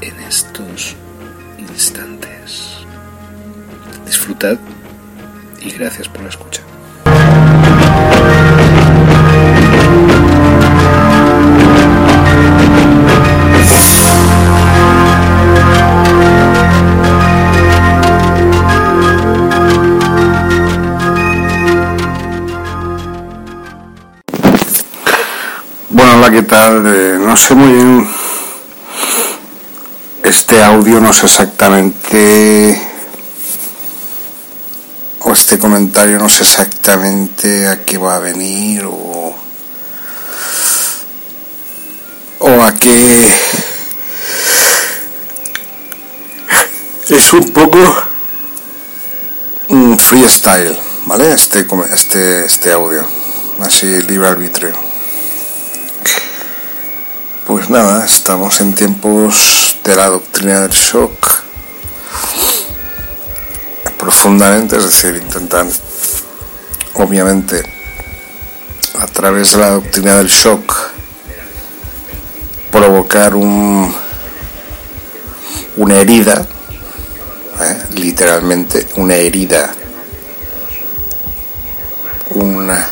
en estos instantes. Disfrutad y gracias por la escucha. Bueno, hola, ¿qué tal? Eh, no sé muy bien. Este audio no sé exactamente. O este comentario no sé exactamente a qué va a venir o. O a qué. Es un poco. Un freestyle, ¿vale? Este, este, este audio. Así, libre arbitrio. Pues nada, estamos en tiempos de la doctrina del shock. Profundamente, es decir, intentan, obviamente, a través de la doctrina del shock, provocar un, una herida, ¿eh? literalmente una herida, una,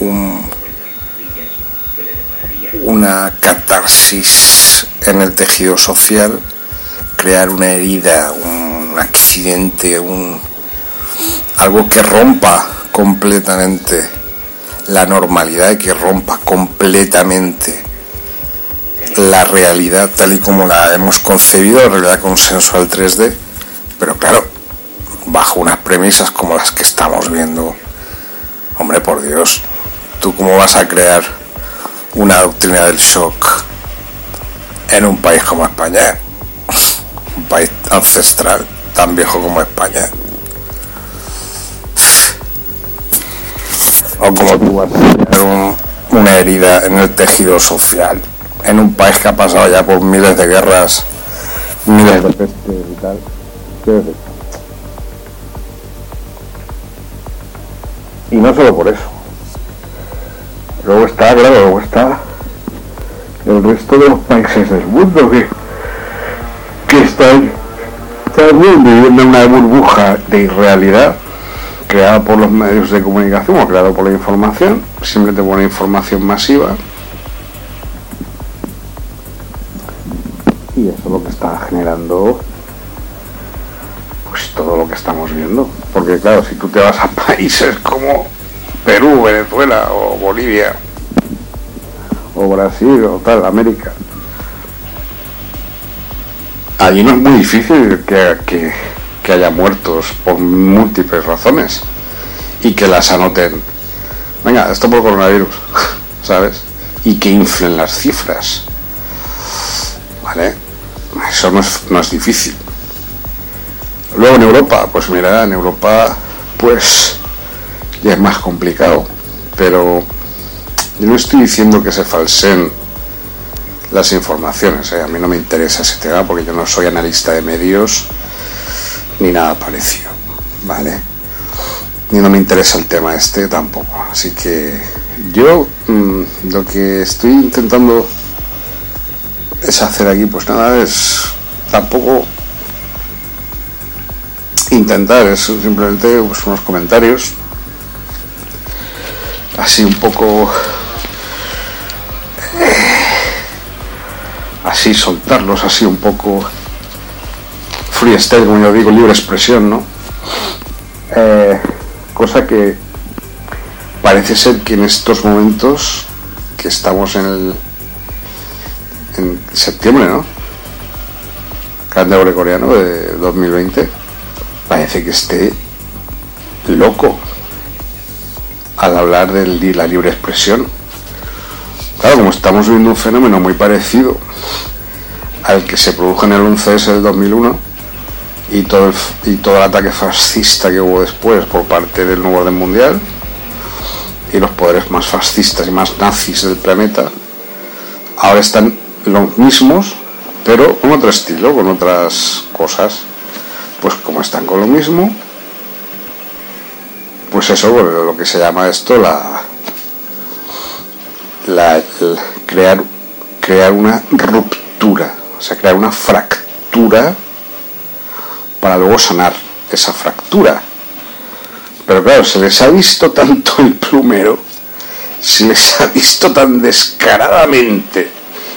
un, una catarsis en el tejido social, crear una herida, un accidente, un algo que rompa completamente la normalidad y que rompa completamente la realidad tal y como la hemos concebido, la realidad consensual 3D, pero claro, bajo unas premisas como las que estamos viendo. Hombre, por Dios, ¿tú cómo vas a crear una doctrina del shock en un país como España, un país ancestral tan viejo como España. O como un- una herida en el tejido social en un país que ha pasado ya por miles de guerras, miles de y tal. Y no solo por eso. Luego está, claro, luego está el resto de los países del mundo que, que están también viviendo una burbuja de irrealidad creada por los medios de comunicación o creada por la información, simplemente por una información masiva. Y eso es lo que está generando pues todo lo que estamos viendo. Porque claro, si tú te vas a países como Perú, Venezuela o Bolivia o Brasil o tal, América, allí no es muy difícil que, que, haya muertos por múltiples razones y que las anoten. Venga, esto por coronavirus, ¿sabes? Y que inflen las cifras. ¿Vale? Eso no es, no es difícil. Luego en Europa, pues mira, en Europa pues ya es más complicado, pero yo no estoy diciendo que se falseen las informaciones, ¿eh? a mí no me interesa ese tema porque yo no soy analista de medios ni nada parecido, ¿vale? Ni no me interesa el tema este tampoco, así que yo mm, lo que estoy intentando es hacer aquí, pues nada, es tampoco intentar, es simplemente pues, unos comentarios así un poco así soltarlos así un poco freestyle como yo digo libre expresión no eh, cosa que parece ser que en estos momentos que estamos en en septiembre no calendario coreano de 2020 parece que esté loco al hablar de la libre expresión Claro, como estamos viendo un fenómeno muy parecido al que se produjo en el 11S del 2001 y todo, el, y todo el ataque fascista que hubo después por parte del nuevo orden mundial y los poderes más fascistas y más nazis del planeta, ahora están los mismos, pero con otro estilo, con otras cosas. Pues como están con lo mismo, pues eso, lo que se llama esto la, la, crear, crear una ruptura, o sea, crear una fractura para luego sanar esa fractura. Pero claro, se les ha visto tanto el plumero, se les ha visto tan descaradamente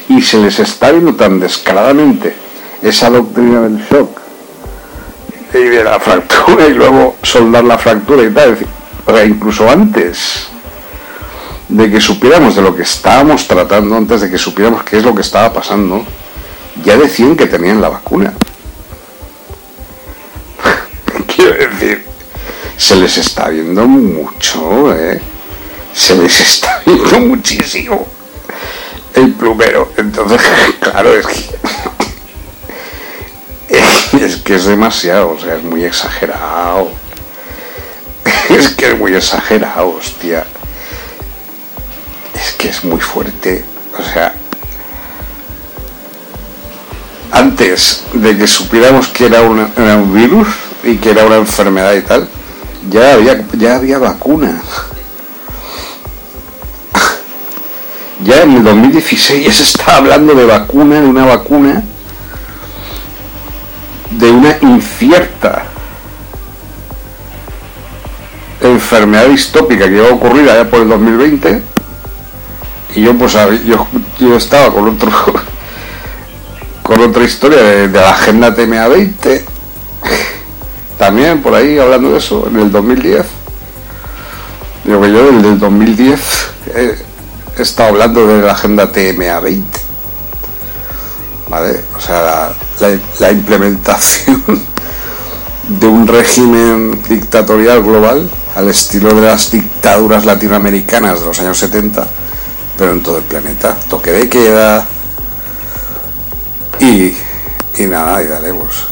y se les está viendo tan descaradamente esa doctrina del shock y de la fractura y luego soldar la fractura y tal. O sea, incluso antes de que supiéramos de lo que estábamos tratando, antes de que supiéramos qué es lo que estaba pasando, ya decían que tenían la vacuna. Quiero decir, se les está viendo mucho, ¿eh? Se les está viendo muchísimo el plumero. Entonces, claro, es que... Es que es demasiado, o sea, es muy exagerado. Es que es muy exagerado, hostia es que es muy fuerte. O sea, antes de que supiéramos que era, un virus y que era una enfermedad y tal, ya había, ya había vacuna. Ya en el 2016 ya se estaba hablando de vacuna, de una vacuna, de una incierta enfermedad distópica que iba a ocurrir allá por el 2020 y yo pues yo, yo estaba con otro con otra historia de, la agenda TMA 20 también por ahí hablando de eso en el 2010 digo que yo desde el 2010 he, estado hablando de la agenda TMA 20 vale o sea la implementación de un régimen dictatorial global al estilo de las dictaduras latinoamericanas de los años 70 pero en todo el planeta. Toque de queda. Y, y nada, y daremos.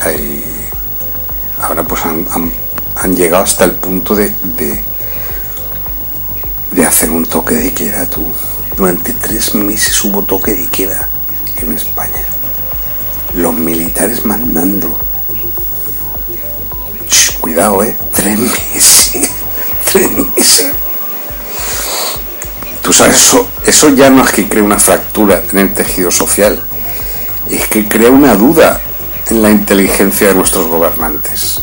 Ahí, ahora pues han, han, llegado hasta el punto de, de, de hacer un toque de queda tú. Durante tres meses hubo toque de queda en España. Los militares mandando. cuidado, eh. Tres meses. Tres meses eso, eso ya no es que cree una fractura en el tejido social, es que crea una duda en la inteligencia de nuestros gobernantes.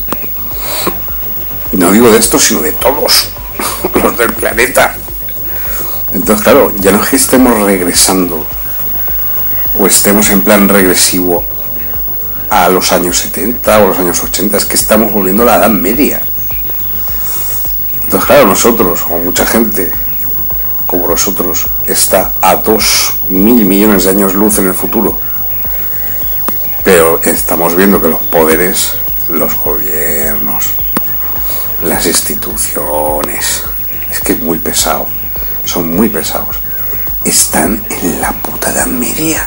No digo de esto, sino de todos los del planeta. Entonces, claro, ya no es que estemos regresando o estemos en plan regresivo a los años 70 o los años 80, es que estamos volviendo a la Edad Media. Entonces, claro, nosotros, o mucha gente, nosotros está a dos mil millones de años luz en el futuro. Pero estamos viendo que los poderes, los gobiernos, las instituciones, es que es muy pesado, son muy pesados, están en la puta Edad Media.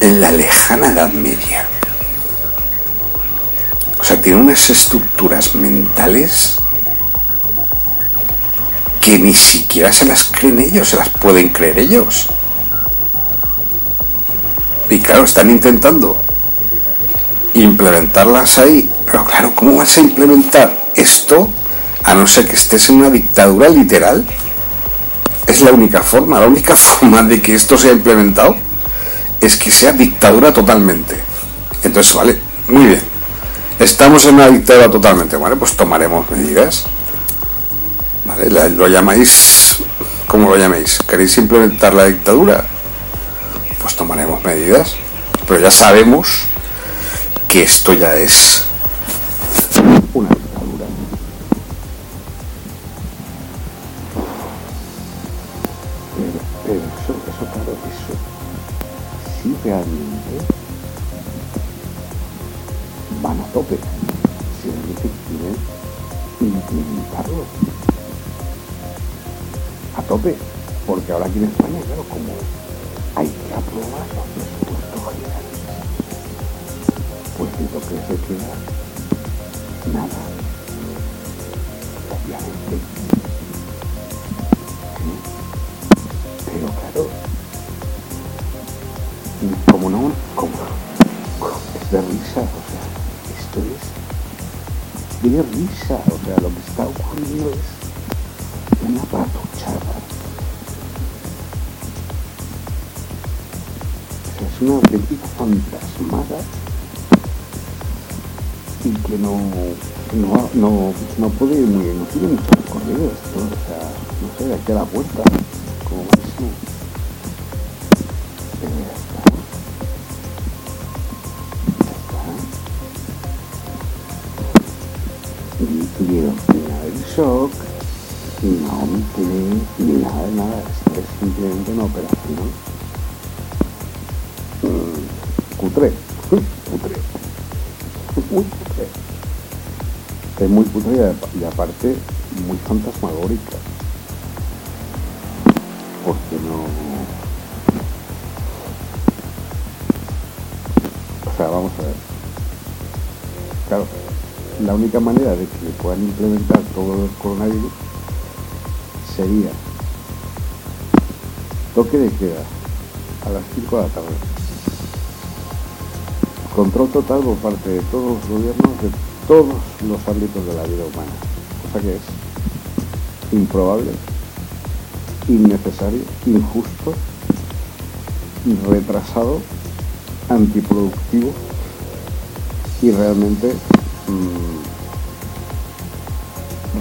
En la lejana Edad Media. O sea, tienen unas estructuras mentales que ni siquiera se las creen ellos, se las pueden creer ellos. Y claro, están intentando implementarlas ahí. Pero claro, ¿cómo vas a implementar esto a no ser que estés en una dictadura literal? Es la única forma, la única forma de que esto sea implementado es que sea dictadura totalmente. Entonces, vale, muy bien. Estamos en una dictadura totalmente. Bueno, pues tomaremos medidas. ¿Vale? Lo llamáis. ¿Cómo lo llaméis? ¿Queréis implementar la dictadura? Pues tomaremos medidas. Pero ya sabemos que esto ya es una dictadura. Pero, eso, eso, claro, eso sí realmente van a tope. Si realmente quieren implementarlo a tope. Porque ahora aquí en España, claro, como hay que aprobar los presupuestos generales, pues lo que se queda nada. Obviamente. Pero claro, como no, como, es de risa, o sea, esto es de risa, o sea, lo que está ocurriendo es una sea, es una auténtica fantasmada y que no, no, no, no puede, no tiene mucho recorrido esto, o sea, no sé, de aquí a la puerta, como máximo. Pero ya está. Ya está. Y, final shock no me tiene ni nada de nada, es simplemente una operación mm, cutre, cutre, muy cutre. Es muy y, a- y aparte muy fantasmagórica. Porque no. O sea, vamos a ver. Claro, la única manera de que puedan implementar todo el coronavirus sería toque de queda a las 5 de la tarde. Control total por parte de todos los gobiernos de todos los ámbitos de la vida humana. Cosa que es improbable, innecesario, injusto, retrasado, antiproductivo y realmente mm,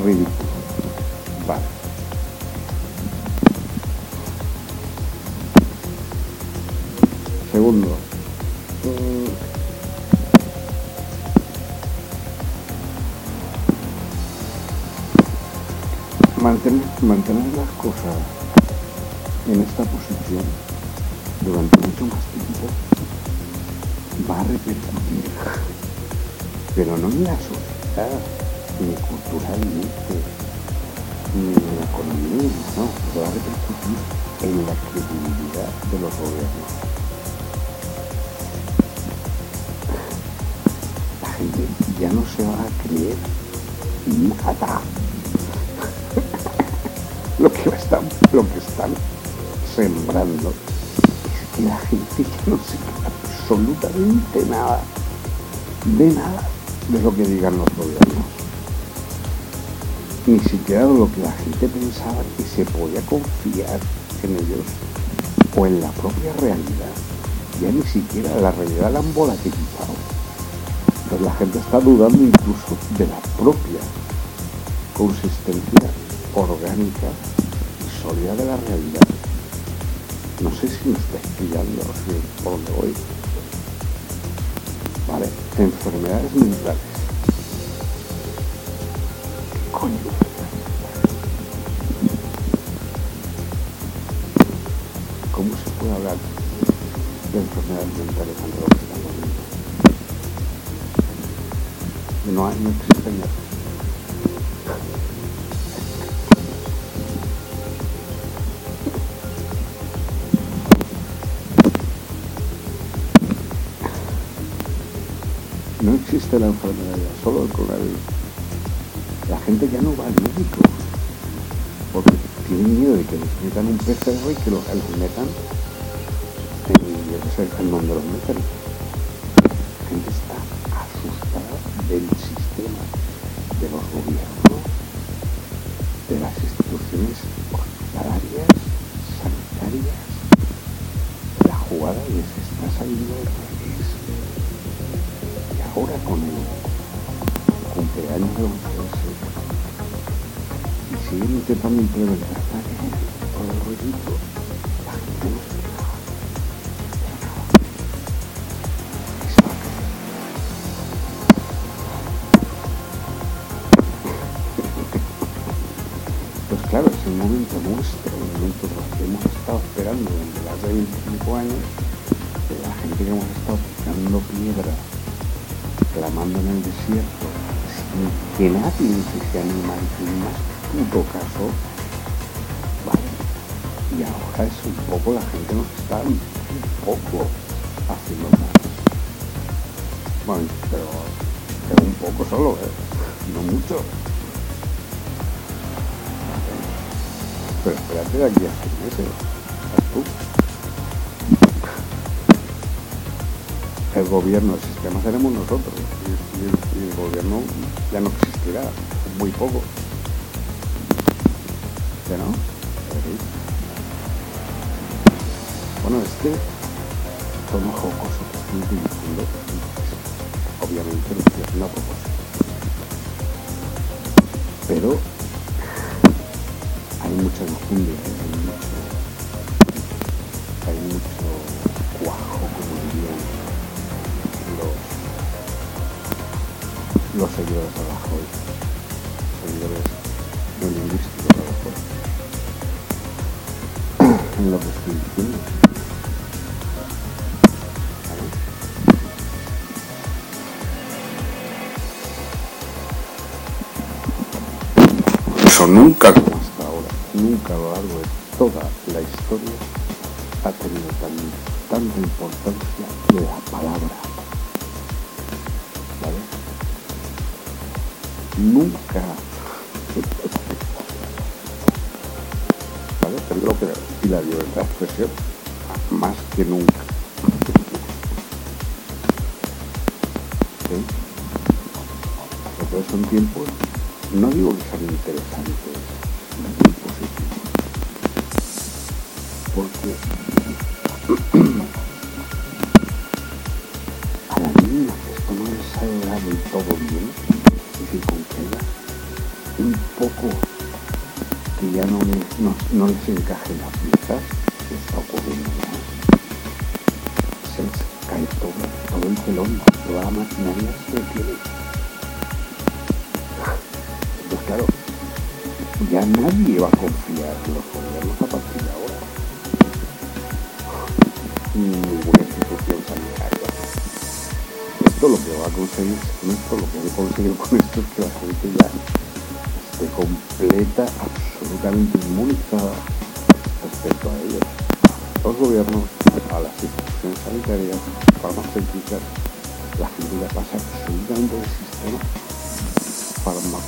ridículo. Vale. Segundo, mm, mantener, mantener las cosas en esta posición durante mucho más tiempo va a repercutir, pero no en la sociedad, ni culturalmente, ni en la economía, no, va a repercutir en la credibilidad de los gobiernos. Nada lo que están, lo que están sembrando es que la gente ya no se absolutamente nada, de nada de lo que digan los gobiernos. Ni siquiera de lo que la gente pensaba que se podía confiar en ellos o en la propia realidad. Ya ni siquiera la realidad la han volatilizado. La gente está dudando incluso de la propia consistencia orgánica y sólida de la realidad. No sé si me estáis pillando por donde voy. Vale, enfermedades mentales. ¿Qué coño? ¿Cómo se puede hablar de enfermedades mentales No, hay, no existen ya. No existe la enfermedad solo el coronavirus. La gente ya no va al médico porque tienen miedo de que les metan un PCR y que los, metan en, yo qué sé, donde los metan. Siguen intentando implementar todo el rollito. La gente Pues claro, es un momento nuestro, un momento que hemos estado esperando durante más de 25 años, de la gente que hemos estado picando piedra, clamando en el desierto, sin que nadie se anima en más puto Y ahora es un poco, la gente nos está un poco haciendo más. Bueno, pero, pero un poco solo, ¿eh? No mucho. Pero espérate de aquí a seis meses. tú? El gobierno, el sistema seremos nosotros. Y el gobierno ya no existirá. Muy poco. ¿Ya no? Bueno, es que tono jocoso que estoy utilizando, obviamente lo estoy haciendo a propósito. Pero hay mucha enjundia, hay mucho, hay mucho cuajo, como dirían los, los seguidores en lo que estoy diciendo. Eso nunca como hasta ahora, nunca a lo largo de toda la historia ha tenido tan, tanta importancia la palabra. ¿Vale? Nunca. Y la libertad de expresión más que nunca. ¿Sí? Son tiempos, no digo que sean interesantes, muy positivos, porque a las niñas esto no les sale del todo bien, es decir, con un poco que ya no les, no, les encaje las la maquinaria se claro, ya nadie va a confiar en los gobiernos a partir de ahora. Ni ninguna institución sanitaria. Esto lo que va a conseguir con esto, lo que va a conseguir con esto es que la gente ya esté completa, absolutamente inmunizada respecto a ellos. Los gobiernos, a las instituciones sanitarias, farmacéuticas, la ya pasa absolutamente del sistema farma-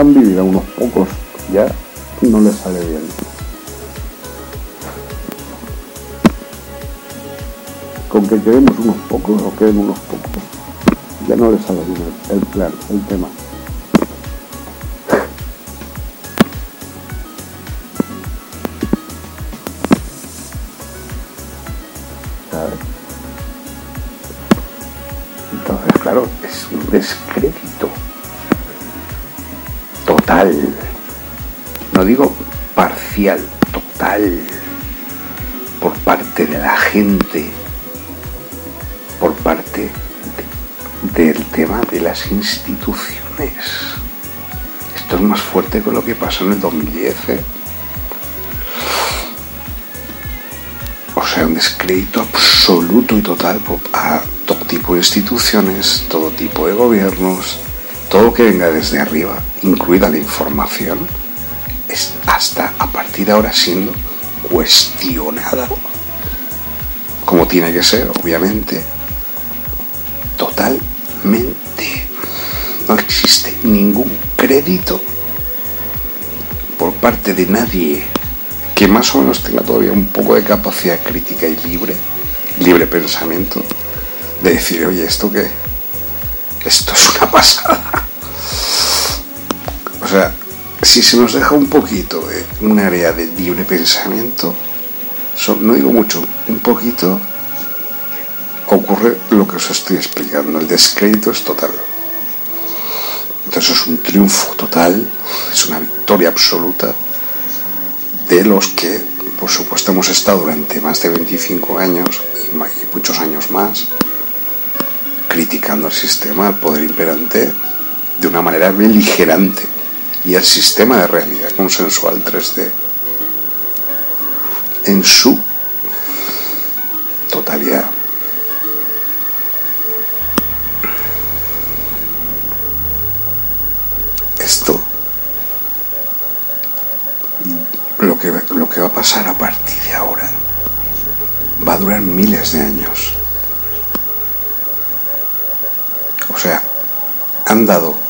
dejan vivir a unos pocos, ya no les sale bien. Con que quedemos unos pocos o queden unos pocos, ya no les sale bien el, plan, el tema. Entonces, claro, es un descrédito digo parcial, total. Por parte de la gente, por parte de- del tema de las instituciones. Esto es más fuerte que lo que pasó en el 2010. ¿eh? O sea, un descrédito absoluto y total a todo tipo de instituciones, todo tipo de gobiernos, todo que venga desde arriba, incluida la información, hasta a partir de ahora siendo cuestionada, como tiene que ser, obviamente, total absolutamente no existe ningún crédito por parte de nadie que más o menos tenga todavía un poco de capacidad crítica y libre, libre pensamiento, de decir, oye, ¿esto qué? Esto es una pasada. Si se nos deja un poquito de un área de libre pensamiento, no digo mucho, un poquito, ocurre lo que os estoy explicando. El descrédito es total. Entonces es un triunfo total, es una victoria absoluta de los que, por supuesto, hemos estado durante más de 25 años y muchos años más criticando al sistema, al poder imperante, de una manera beligerante y el sistema de realidad consensual 3D en su totalidad. Esto lo que, lo que va a pasar a partir de ahora va a durar miles de años. O sea, han dado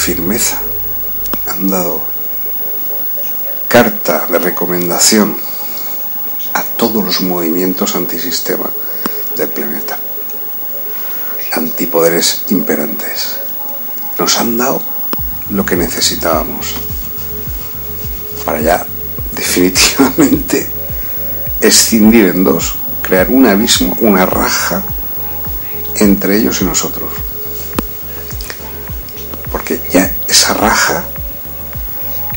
firmeza, han dado carta de recomendación a todos los movimientos antisistema del planeta, antipoderes imperantes. Nos han dado lo que necesitábamos para ya definitivamente escindir en dos, crear un abismo, una raja entre ellos y nosotros esa raja,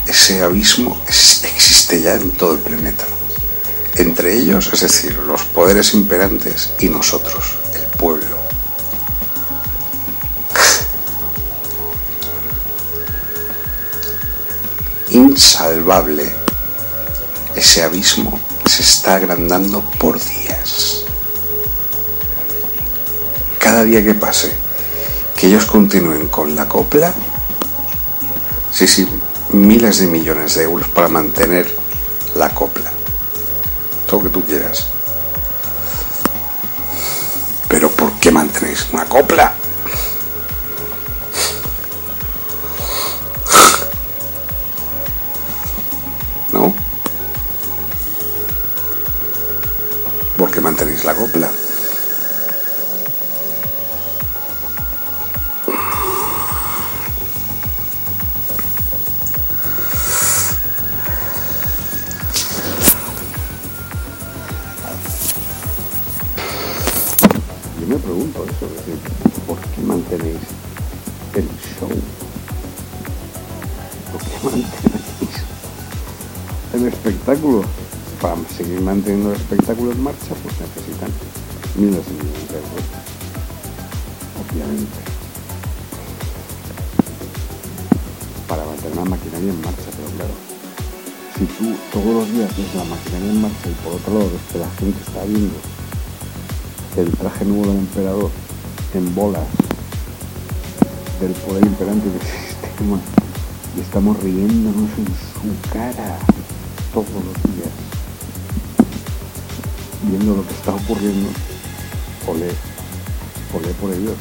ese abismo existe ya en todo el planeta. Entre ellos, es decir, los poderes imperantes y nosotros, el pueblo. Insalvable. Ese abismo se está agrandando por días. Cada día que pase que ellos continúen con la copla, sí, sí, miles de millones de euros para mantener la copla. Todo lo que tú quieras. Pero ¿por qué mantenéis una copla? ¿No? ¿Por qué mantenéis la copla? Y estamos riéndonos en su cara todos los días, viendo lo que está ocurriendo, olé, olé por ellos,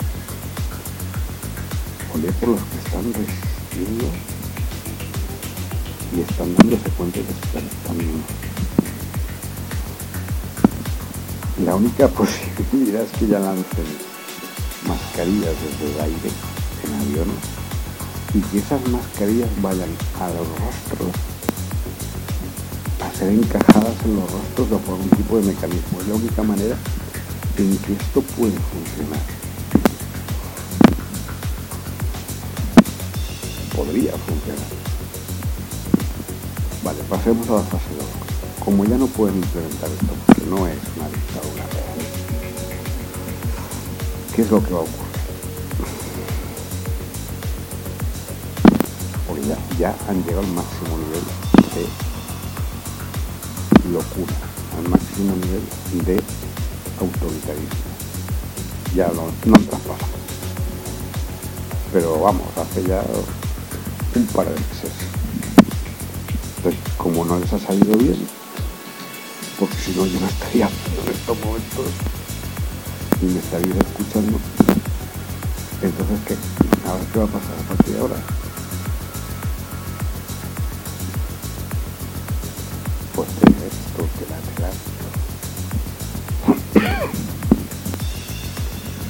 olé por los que están resistiendo y están dándose cuenta de que están La única posibilidad es que ya lancen mascarillas desde el aire en aviones y que esas mascarillas vayan a los rostros ser encajadas en los rostros de algún tipo de mecanismo. Es la única manera en que esto puede funcionar. Podría funcionar. Vale, pasemos a la fase 2. Como ya no pueden implementar esto porque no es una dictadura real, ¿qué es lo que va a ocurrir? Ya, han llegado al máximo nivel de locura, al máximo nivel de autoritarismo. Ya no, no han traspasado. Pero vamos, hace ya un par de meses. Entonces, como no les ha salido bien, porque si no yo no estaría en estos momentos y me estaréis escuchando, entonces ¿qué? A ver qué va a pasar a partir de ahora. Pues esto que la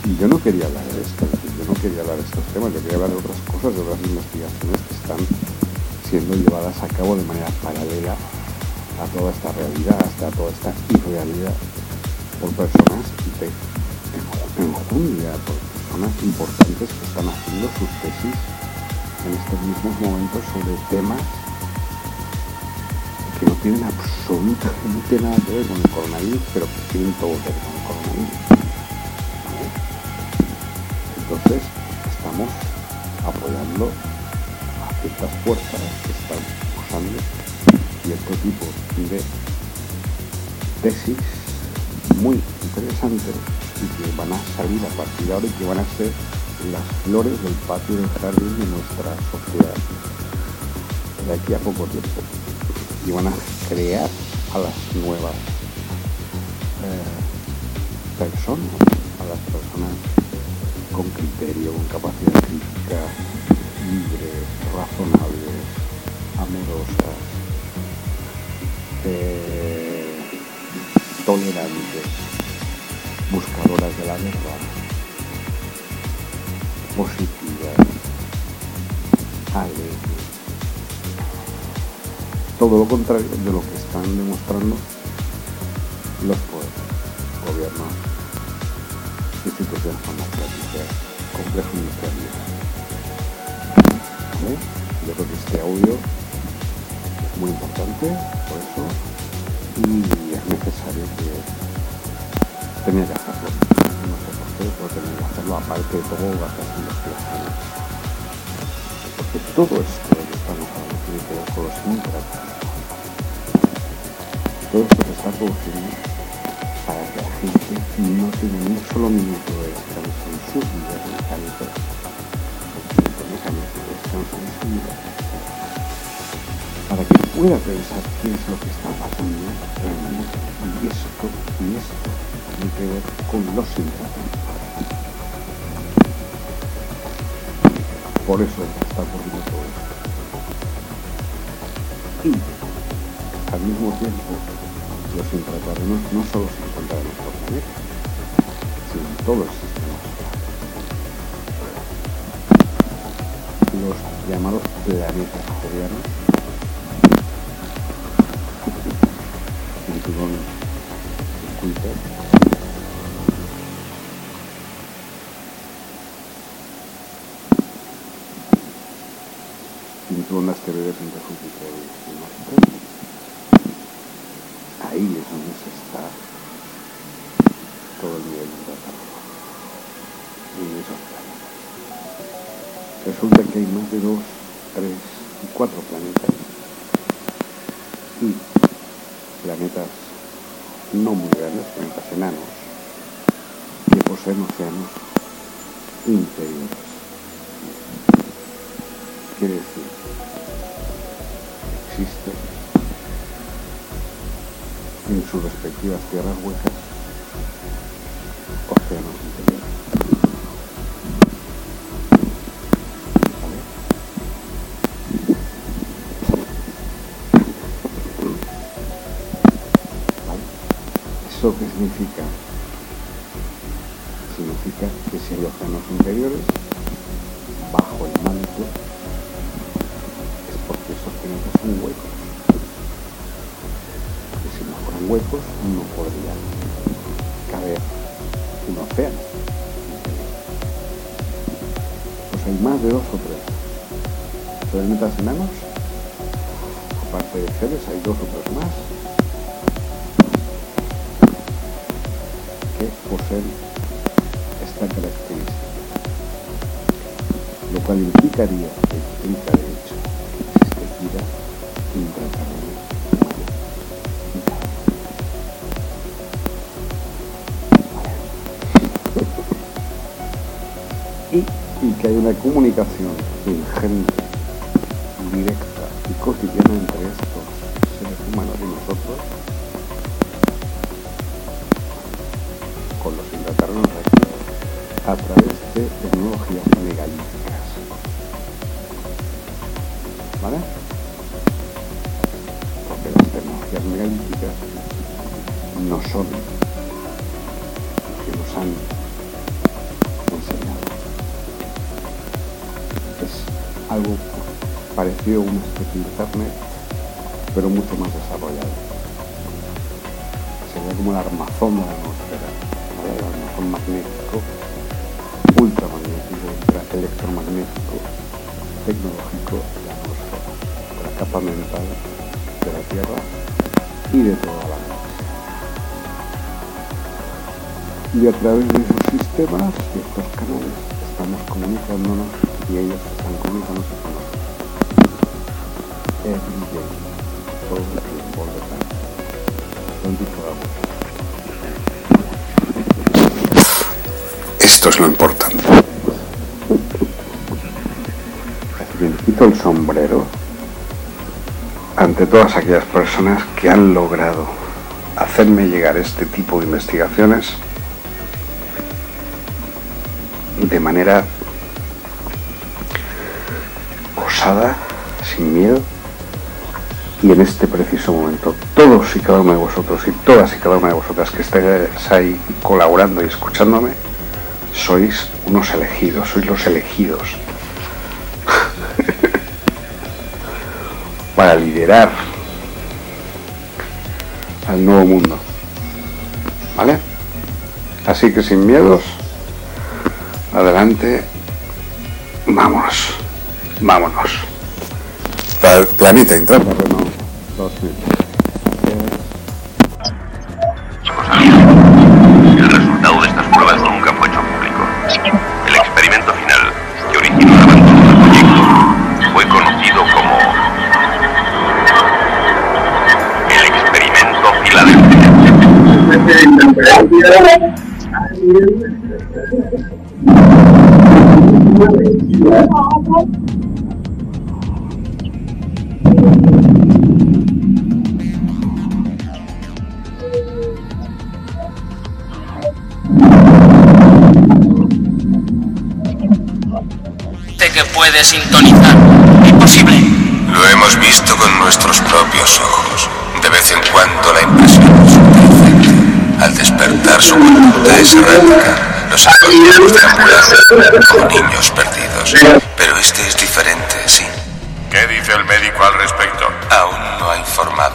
Y yo no quería hablar de esto, yo no quería hablar de estos temas, yo quería hablar de otras cosas, de otras investigaciones que están siendo llevadas a cabo de manera paralela a toda esta realidad, hasta toda esta irrealidad por personas de enjundia, por personas importantes que están haciendo sus tesis en estos mismos momentos sobre temas que tienen absolutamente nada que ver con el coronavirus, pero que tienen todo que ver con el coronavirus. Entonces, estamos apoyando a ciertas fuerzas que están usando cierto tipo de tesis muy interesantes y que van a salir a partir de ahora y que van a ser las flores del patio del jardín de nuestra sociedad de aquí a poco tiempo y van a crear a las nuevas eh, personas, a las personas con criterio, con capacidad crítica, libres, razonables, amorosas, eh, tolerantes, buscadoras de la verdad, positivas, alegres. Todo lo contrario de lo que están demostrando los poderes, gobiernos, instituciones democráticas, complejos industriales. ¿Vale? Yo creo que este audio es muy importante, por eso, y es necesario que tenía que hacerlo. No sé por qué, pero tenía que hacerlo aparte de todo las investigaciones. Porque todo esto que estamos hablando tiene que ver con los intratos. Todo esto se está produciendo para que la gente no tenga ni un solo minuto de descanso en su vida mecánica. mecánico de descanso en su vida. Para que pueda pensar qué es lo que está pasando realmente. Y esto, y esto tiene que ver con los intratos. Por eso está ocurriendo todo esto. Y al mismo tiempo, los intraterrenos no solo se encuentran en nuestro planeta, sino en todo el sistema. Los llamados planetas jovianos, cinturón Kuiper, cinturón de asteroides entre Júpiter y Marte. Ahí es donde se está todo el nivel intraterreno. En esos planetas. Resulta que hay más de dos, tres y cuatro planetas. Respectivas tierras huecas océanos interiores. ¿Eso qué significa? Significa que si hay océanos interiores, bajo el manto, es porque esos planetas huecos, no podría caber un océano. Pues hay más de dos o tres. Planetas enanos, aparte de Ceres, hay dos o tres más que poseen esta característica. Lo cual implicaría, implica Y, que hay una comunicación ingente, directa y cotidiana entre estos parecido a una especie de internet, pero mucho más desarrollado. Sería como el armazón de la atmósfera, el armazón magnético, ultramagnético, electromagnético, tecnológico de la atmósfera, la capa mental de la Tierra y de toda la galaxia. Y a través de esos sistemas y estos canales estamos comunicándonos y ellos están comunicándose. Every day, all the time. 24 hours. Esto es lo importante. Me quito el sombrero ante todas aquellas personas que han logrado hacerme llegar este tipo de investigaciones de manera en este preciso momento, todos y cada uno de vosotros y todas y cada una de vosotras que estáis ahí colaborando y escuchándome, sois unos elegidos, sois los elegidos para liderar al nuevo mundo. ¿Vale? Así que sin miedos, adelante, vámonos, vámonos. Pla- Planeta. Terreno 2000. Es errática. Los encontramos deambulando como niños perdidos. Pero este es diferente, sí. ¿Qué dice el médico al respecto? Aún no ha informado.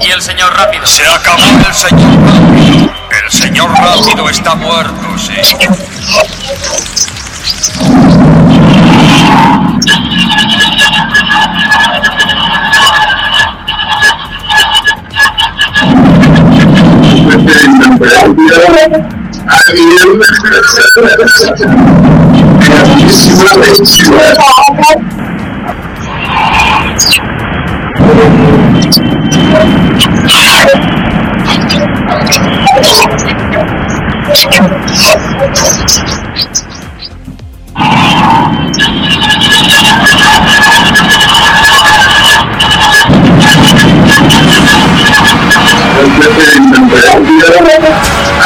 Y el señor rápido. Se acabó el señor rápido. El señor rápido está muerto, sí. you. and you smell it.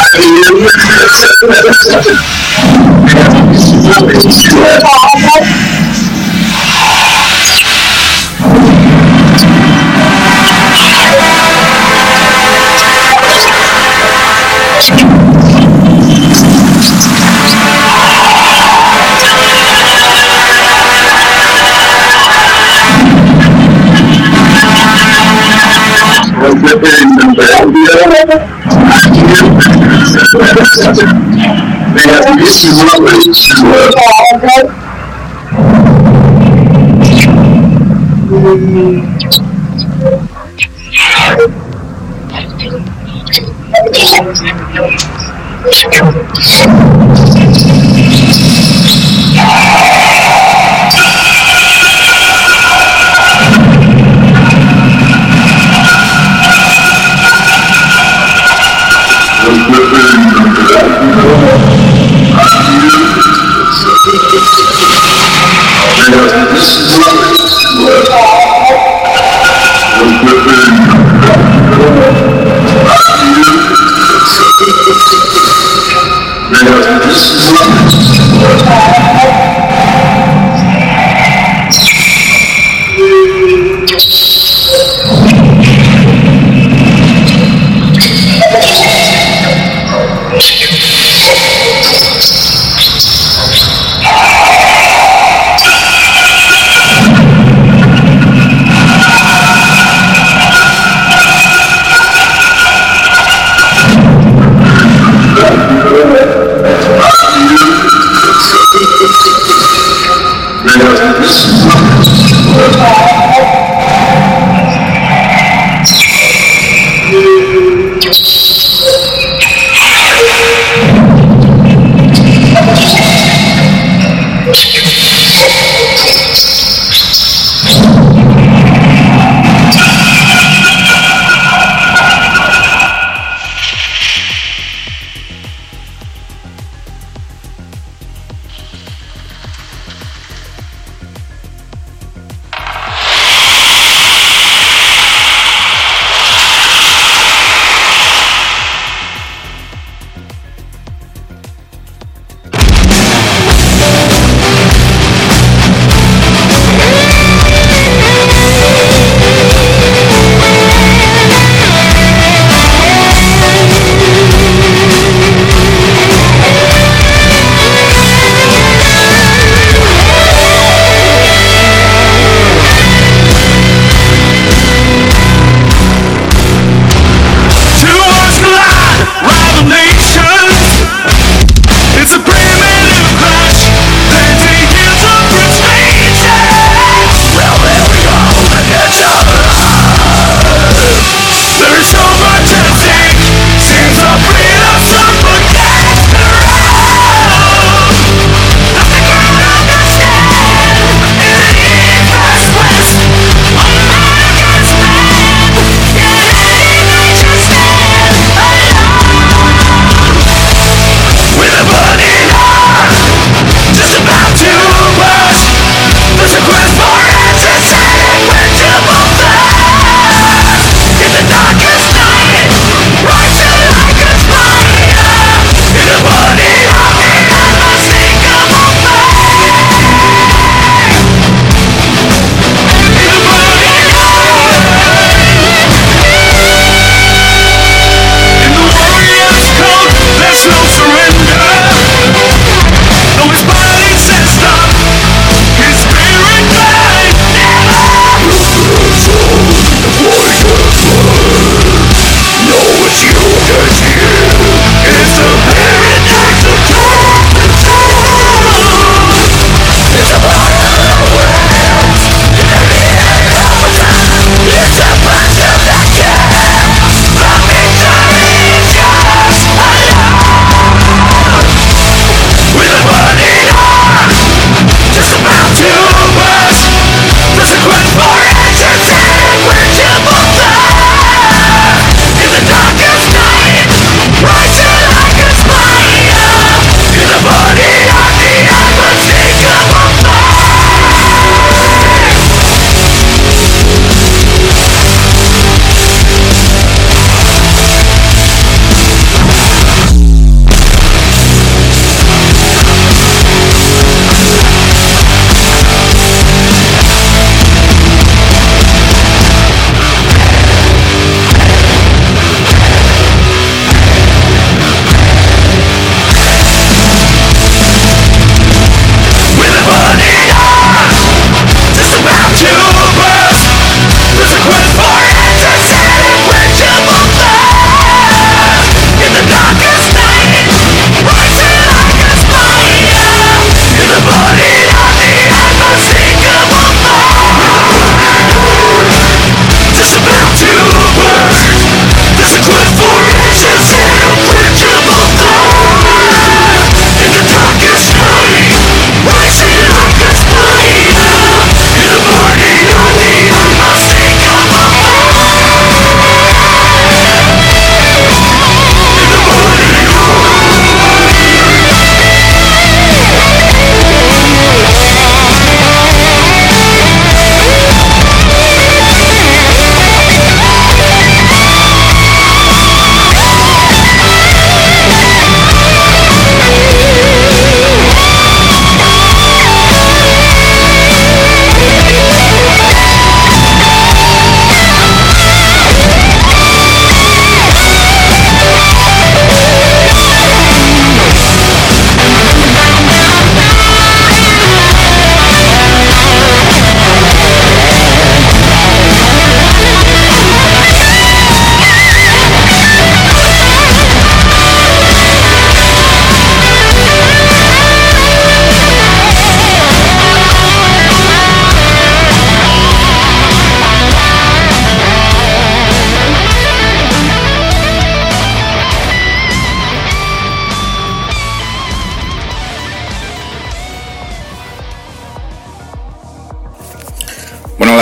Hallelujah. Thank you.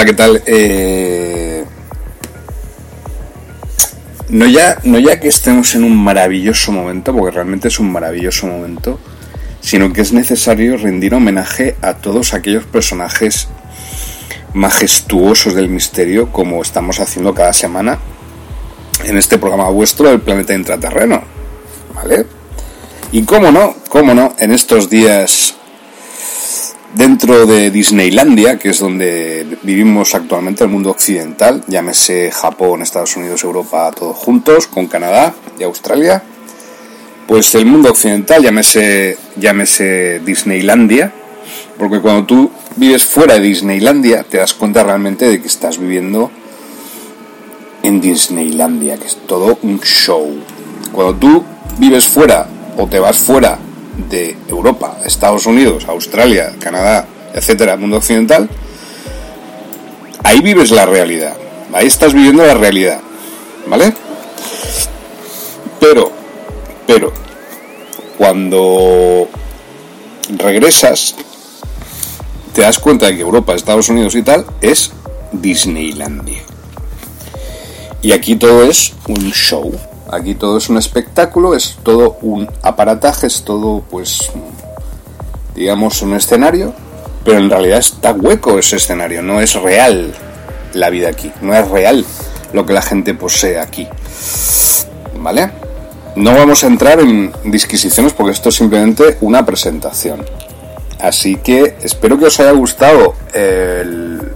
¿Qué tal? Eh, no, ya, no ya que estemos en un maravilloso momento, porque realmente es un maravilloso momento, sino que es necesario rendir homenaje a todos aquellos personajes majestuosos del misterio, como estamos haciendo cada semana en este programa vuestro del planeta intraterreno. ¿Vale? Y cómo no, cómo no, en estos días dentro de Disneylandia, que es donde vivimos actualmente el mundo occidental, llámese Japón, Estados Unidos, Europa, todos juntos, con Canadá y Australia, pues el mundo occidental, llámese, llámese Disneylandia, porque cuando tú vives fuera de Disneylandia te das cuenta realmente de que estás viviendo en Disneylandia, que es todo un show. Cuando tú vives fuera o te vas fuera de Europa, Estados Unidos, Australia, Canadá, etcétera, mundo occidental, ahí vives la realidad. Ahí estás viviendo la realidad. ¿Vale? Pero, pero, cuando regresas, te das cuenta de que Europa, Estados Unidos y tal es Disneylandia. Y aquí todo es un show. Aquí todo es un espectáculo, es todo un aparataje, es todo, pues, digamos, un escenario, pero en realidad está hueco ese escenario, no es real la vida aquí, no es real lo que la gente posee aquí. ¿Vale? No vamos a entrar en disquisiciones porque esto es simplemente una presentación. Así que espero que os haya gustado el,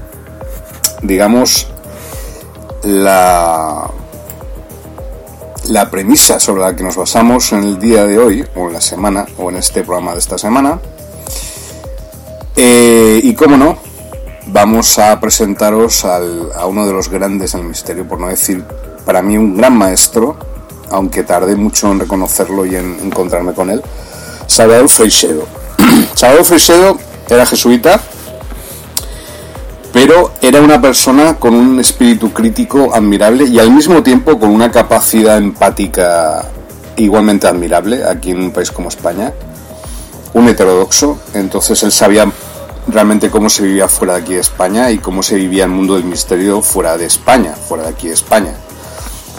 digamos, la, la premisa sobre la que nos basamos en el día de hoy, o en la semana, o en este programa de esta semana. Eh, y como no, vamos a presentaros a uno de los grandes del misterio, por no decir para mí un gran maestro, aunque tardé mucho en reconocerlo y en encontrarme con él, Salvador Freixedo. Salvador Freixedo era jesuita, pero era una persona con un espíritu crítico admirable y al mismo tiempo con una capacidad empática igualmente admirable aquí en un país como España, un heterodoxo, entonces él sabía realmente cómo se vivía fuera de aquí de España y cómo se vivía el mundo del misterio fuera de España, fuera de aquí de España.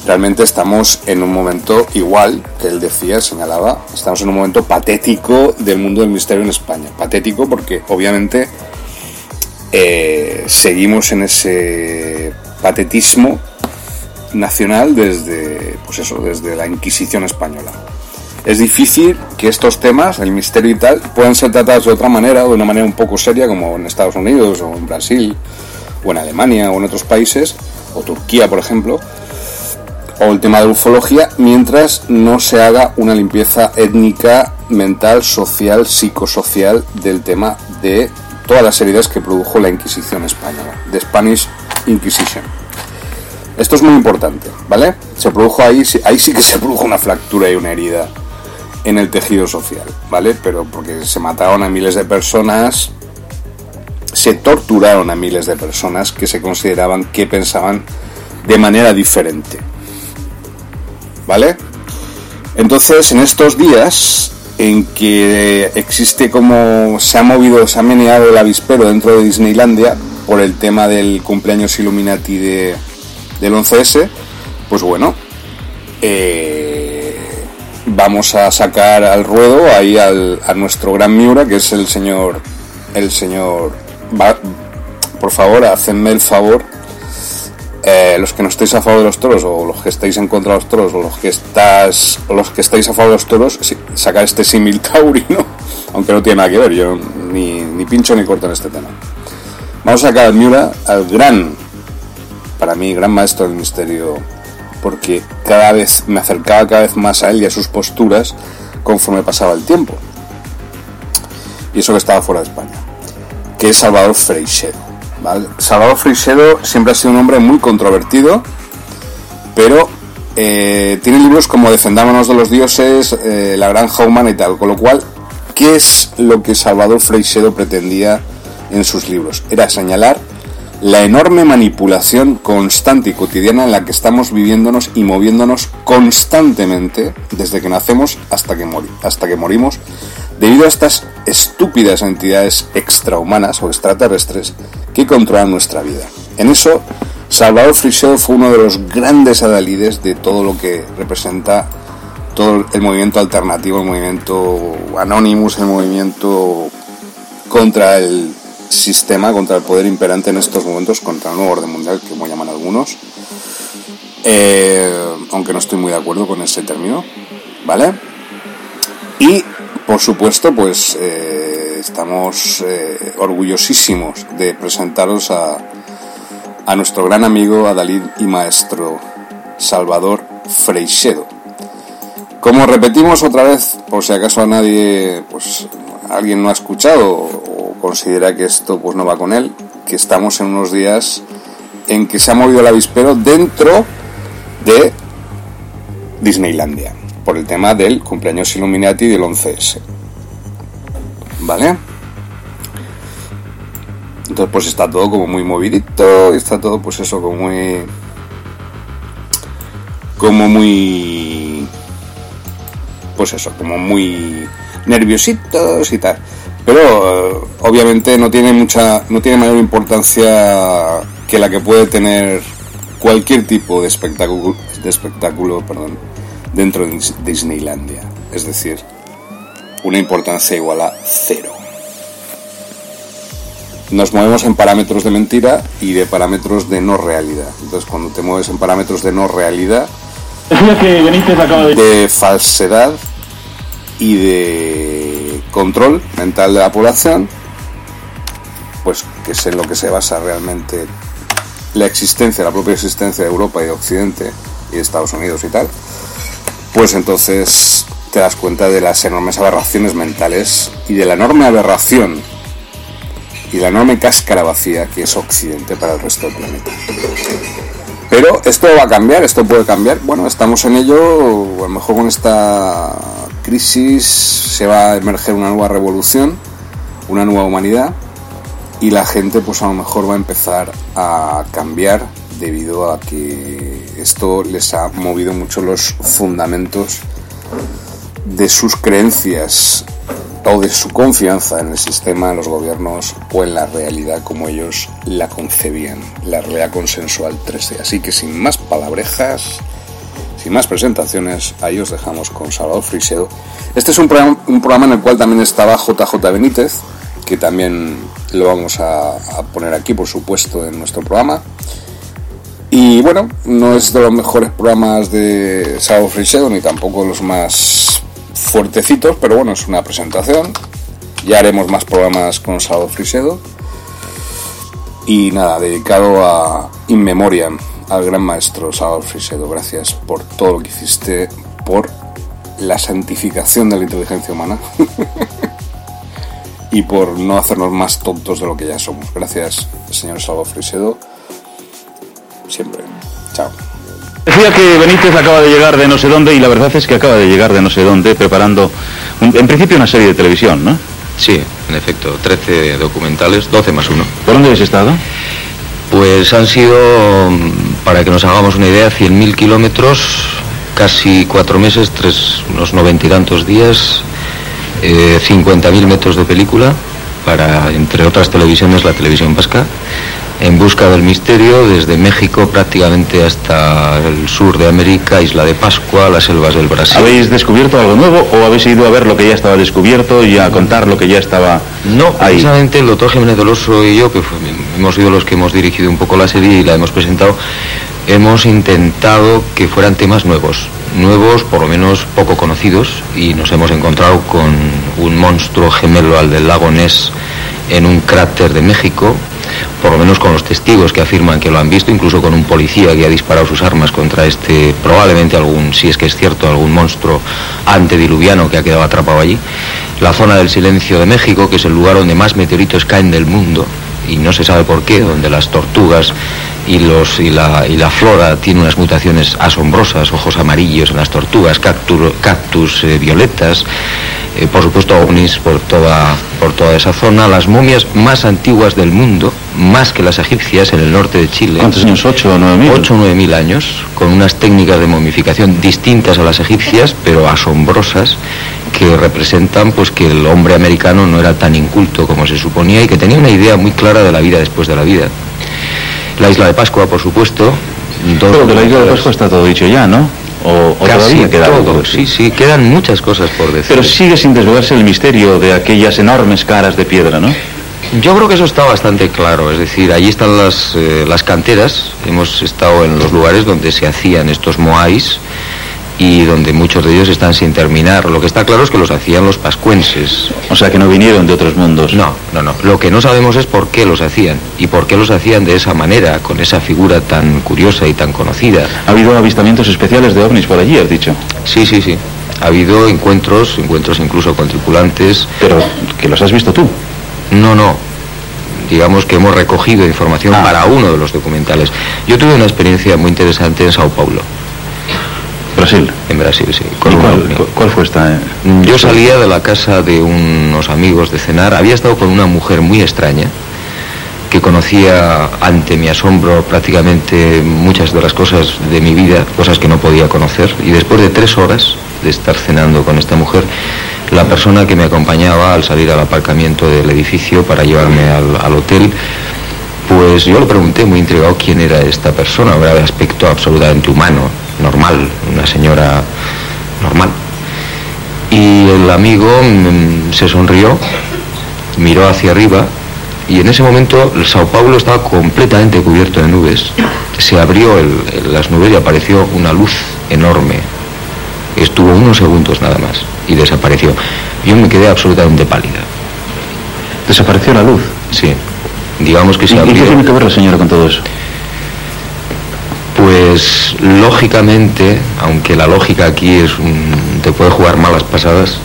Realmente estamos en un momento igual que él decía, señalaba, estamos en un momento patético del mundo del misterio en España. Patético porque obviamente eh, seguimos en ese patetismo nacional desde, pues eso, desde la Inquisición española. Es difícil que estos temas, el misterio y tal, puedan ser tratados de otra manera de una manera un poco seria como en Estados Unidos o en Brasil o en Alemania o en otros países, o Turquía por ejemplo, o el tema de la ufología, mientras no se haga una limpieza étnica, mental, social, psicosocial del tema de todas las heridas que produjo la Inquisición española, The Spanish Inquisition. Esto es muy importante, ¿vale? Se produjo ahí, ahí sí que se produjo una fractura y una herida en el tejido social, ¿vale? Pero porque se mataron a miles de personas, se torturaron a miles de personas que se consideraban que pensaban de manera diferente, ¿vale? Entonces, en estos días en que existe como se ha movido, se ha meneado el avispero dentro de Disneylandia por el tema del cumpleaños Illuminati de, del 11S, pues bueno, eh, vamos a sacar al ruedo ahí al, a nuestro gran Miura, que es el señor, el señor, por favor, hacedme el favor eh, los que no estáis a favor de los toros o los que estáis en contra de los toros o los que estás o los que estáis a favor de los toros sacar este símil taurino aunque no tiene nada que ver yo ni, ni pincho ni corto en este tema. Vamos a sacar al Miura al gran para mí gran maestro del misterio porque cada vez me acercaba cada vez más a él y a sus posturas conforme pasaba el tiempo. Y eso que estaba fuera de España que es Salvador Freixedo Salvador Freixedo siempre ha sido un hombre muy controvertido, pero eh, tiene libros como Defendámonos de los dioses, eh, La granja humana y tal, con lo cual, ¿qué es lo que Salvador Freixedo pretendía en sus libros? Era señalar la enorme manipulación constante y cotidiana en la que estamos viviéndonos y moviéndonos constantemente desde que nacemos hasta que, hasta que morimos debido a estas estúpidas entidades extrahumanas o extraterrestres que controlan nuestra vida. En eso, Salvador Freixedo fue uno de los grandes adalides de todo lo que representa todo el movimiento alternativo, el movimiento Anonymous, el movimiento contra el sistema, contra el poder imperante en estos momentos, contra el nuevo orden mundial, que como llaman algunos. Eh, aunque no estoy muy de acuerdo con ese término, ¿vale? Y, por supuesto, pues eh, estamos eh, orgullosísimos de presentaros a, a nuestro gran amigo, Adalid y maestro Salvador Freixedo. Como repetimos otra vez, por si acaso a nadie, pues alguien no ha escuchado o considera que esto pues no va con él, que estamos en unos días en que se ha movido el avispero dentro de Disneylandia por el tema del cumpleaños Illuminati del 11S. ¿Vale? Entonces pues está todo como muy movidito, está todo pues eso como muy como muy pues eso, como muy nerviositos y tal. Pero eh, obviamente no tiene mucha no tiene mayor importancia que la que puede tener cualquier tipo de espectáculo de espectáculo, perdón, dentro de Disneylandia, es decir, una importancia igual a cero. Nos movemos en parámetros de mentira y de parámetros de no realidad. Entonces, cuando te mueves en parámetros de no realidad, de falsedad y de control mental de la población, pues que es en lo que se basa realmente la existencia, la propia existencia de Europa y de Occidente y de Estados Unidos y tal, pues entonces te das cuenta de las enormes aberraciones mentales y de la enorme aberración y la enorme cáscara vacía que es Occidente para el resto del planeta. Pero esto va a cambiar, esto puede cambiar. Bueno, estamos en ello, a lo mejor con esta crisis se va a emerger una nueva revolución, una nueva humanidad y la gente pues a lo mejor va a empezar a cambiar debido a que esto les ha movido mucho los fundamentos de sus creencias o de su confianza en el sistema, en los gobiernos o en la realidad como ellos la concebían, la realidad consensual 3D. Así que sin más palabrejas, sin más presentaciones, ahí os dejamos con Salvador Frisedo. Este es un programa, un programa en el cual también estaba JJ Benítez, que también lo vamos a, a poner aquí, por supuesto, en nuestro programa. Y bueno, no es de los mejores programas de Salvador Frisedo, ni tampoco los más fuertecitos, pero bueno, es una presentación. Ya haremos más programas con Salvador Frisedo. Y nada, dedicado a In Memoriam, al gran maestro Salvador Frisedo. Gracias por todo lo que hiciste, por la santificación de la inteligencia humana y por no hacernos más tontos de lo que ya somos. Gracias, señor Salvador Frisedo. Siempre. Chao. Decía que Benítez acaba de llegar de no sé dónde y la verdad es que acaba de llegar de no sé dónde preparando, un- en principio, una serie de televisión, ¿no? Sí, en efecto, 13 documentales, 12 más 1. ¿Por dónde habéis estado? Pues han sido, para que nos hagamos una idea, 100.000 kilómetros, casi cuatro meses, tres, unos noventa y tantos días, eh, 50.000 metros de película para, entre otras televisiones, la televisión vasca, en busca del misterio desde México prácticamente hasta el sur de América, Isla de Pascua, las selvas del Brasil. ¿Habéis descubierto algo nuevo o habéis ido a ver lo que ya estaba descubierto y a contar lo que ya estaba No, ahí? precisamente el doctor Jiménez Doloso y yo, que fue- hemos sido los que hemos dirigido un poco la serie y la hemos presentado, hemos intentado que fueran temas nuevos, nuevos, por lo menos poco conocidos, y nos hemos encontrado con un monstruo gemelo al del lago Ness en un cráter de México, por lo menos con los testigos que afirman que lo han visto, incluso con un policía que ha disparado sus armas contra este, probablemente algún, si es que es cierto, algún monstruo antediluviano que ha quedado atrapado allí. La zona del silencio de México, que es el lugar donde más meteoritos caen del mundo, y no se sabe por qué, donde las tortugas y, la, flora tiene unas mutaciones asombrosas, ojos amarillos en las tortugas, cactus, cactus eh, violetas, eh, por supuesto ovnis por toda, por toda esa zona, las momias más antiguas del mundo, más que las egipcias en el norte de Chile. ¿Cuántos años? ¿Ocho o nueve mil? 8 o 9 mil años, con unas técnicas de momificación distintas a las egipcias, pero asombrosas, que representan pues que el hombre americano no era tan inculto como se suponía y que tenía una idea muy clara de la vida después de la vida. La isla de Pascua, por supuesto. Pero de la isla de. Pascua está todo dicho ya, ¿no? O, o Casi queda todo, sí, sí, quedan muchas cosas por decir. Pero sigue sin desvelarse el misterio de aquellas enormes caras de piedra, ¿no? Yo creo que eso está bastante claro, es decir, allí están las, eh, las canteras, hemos estado en los lugares donde se hacían estos moais y donde muchos de ellos están sin terminar. Lo que está claro es que los hacían los pascuenses. O sea, que no vinieron de otros mundos. No, no, no. Lo que no sabemos es por qué los hacían y por qué los hacían de esa manera, con esa figura tan curiosa y tan conocida. Ha habido avistamientos especiales de ovnis por allí, has dicho. Sí, sí, sí. Ha habido encuentros, encuentros incluso con tripulantes. Pero que los has visto tú. No, no. Digamos que hemos recogido información Ah. para uno de los documentales. Yo tuve una experiencia muy interesante en Sao Paulo, Brasil. en Brasil, sí. ¿Y Con un cuál, fue esta? eh? Yo salía de la casa de unos amigos de cenar. Había estado con una mujer muy extraña que conocía ante mi asombro prácticamente muchas de las cosas de mi vida, cosas que no podía conocer. Y después de tres horas de estar cenando con esta mujer, la persona que me acompañaba al salir al aparcamiento del edificio para llevarme al, al hotel, pues yo le pregunté muy intrigado quién era esta persona, era de aspecto absolutamente humano, normal, una señora normal. Y el amigo mm, se sonrió, miró hacia arriba y en ese momento el Sao Paulo estaba completamente cubierto de nubes. Se abrió el- el- las nubes y apareció una luz enorme. Estuvo unos segundos nada más y desapareció. Yo me quedé absolutamente pálida. Desapareció la luz. Sí. Digamos que ¿Y, se y qué abrió. tiene que ver la señora con todo eso? Pues lógicamente, aunque la lógica aquí es un- te puede jugar malas pasadas,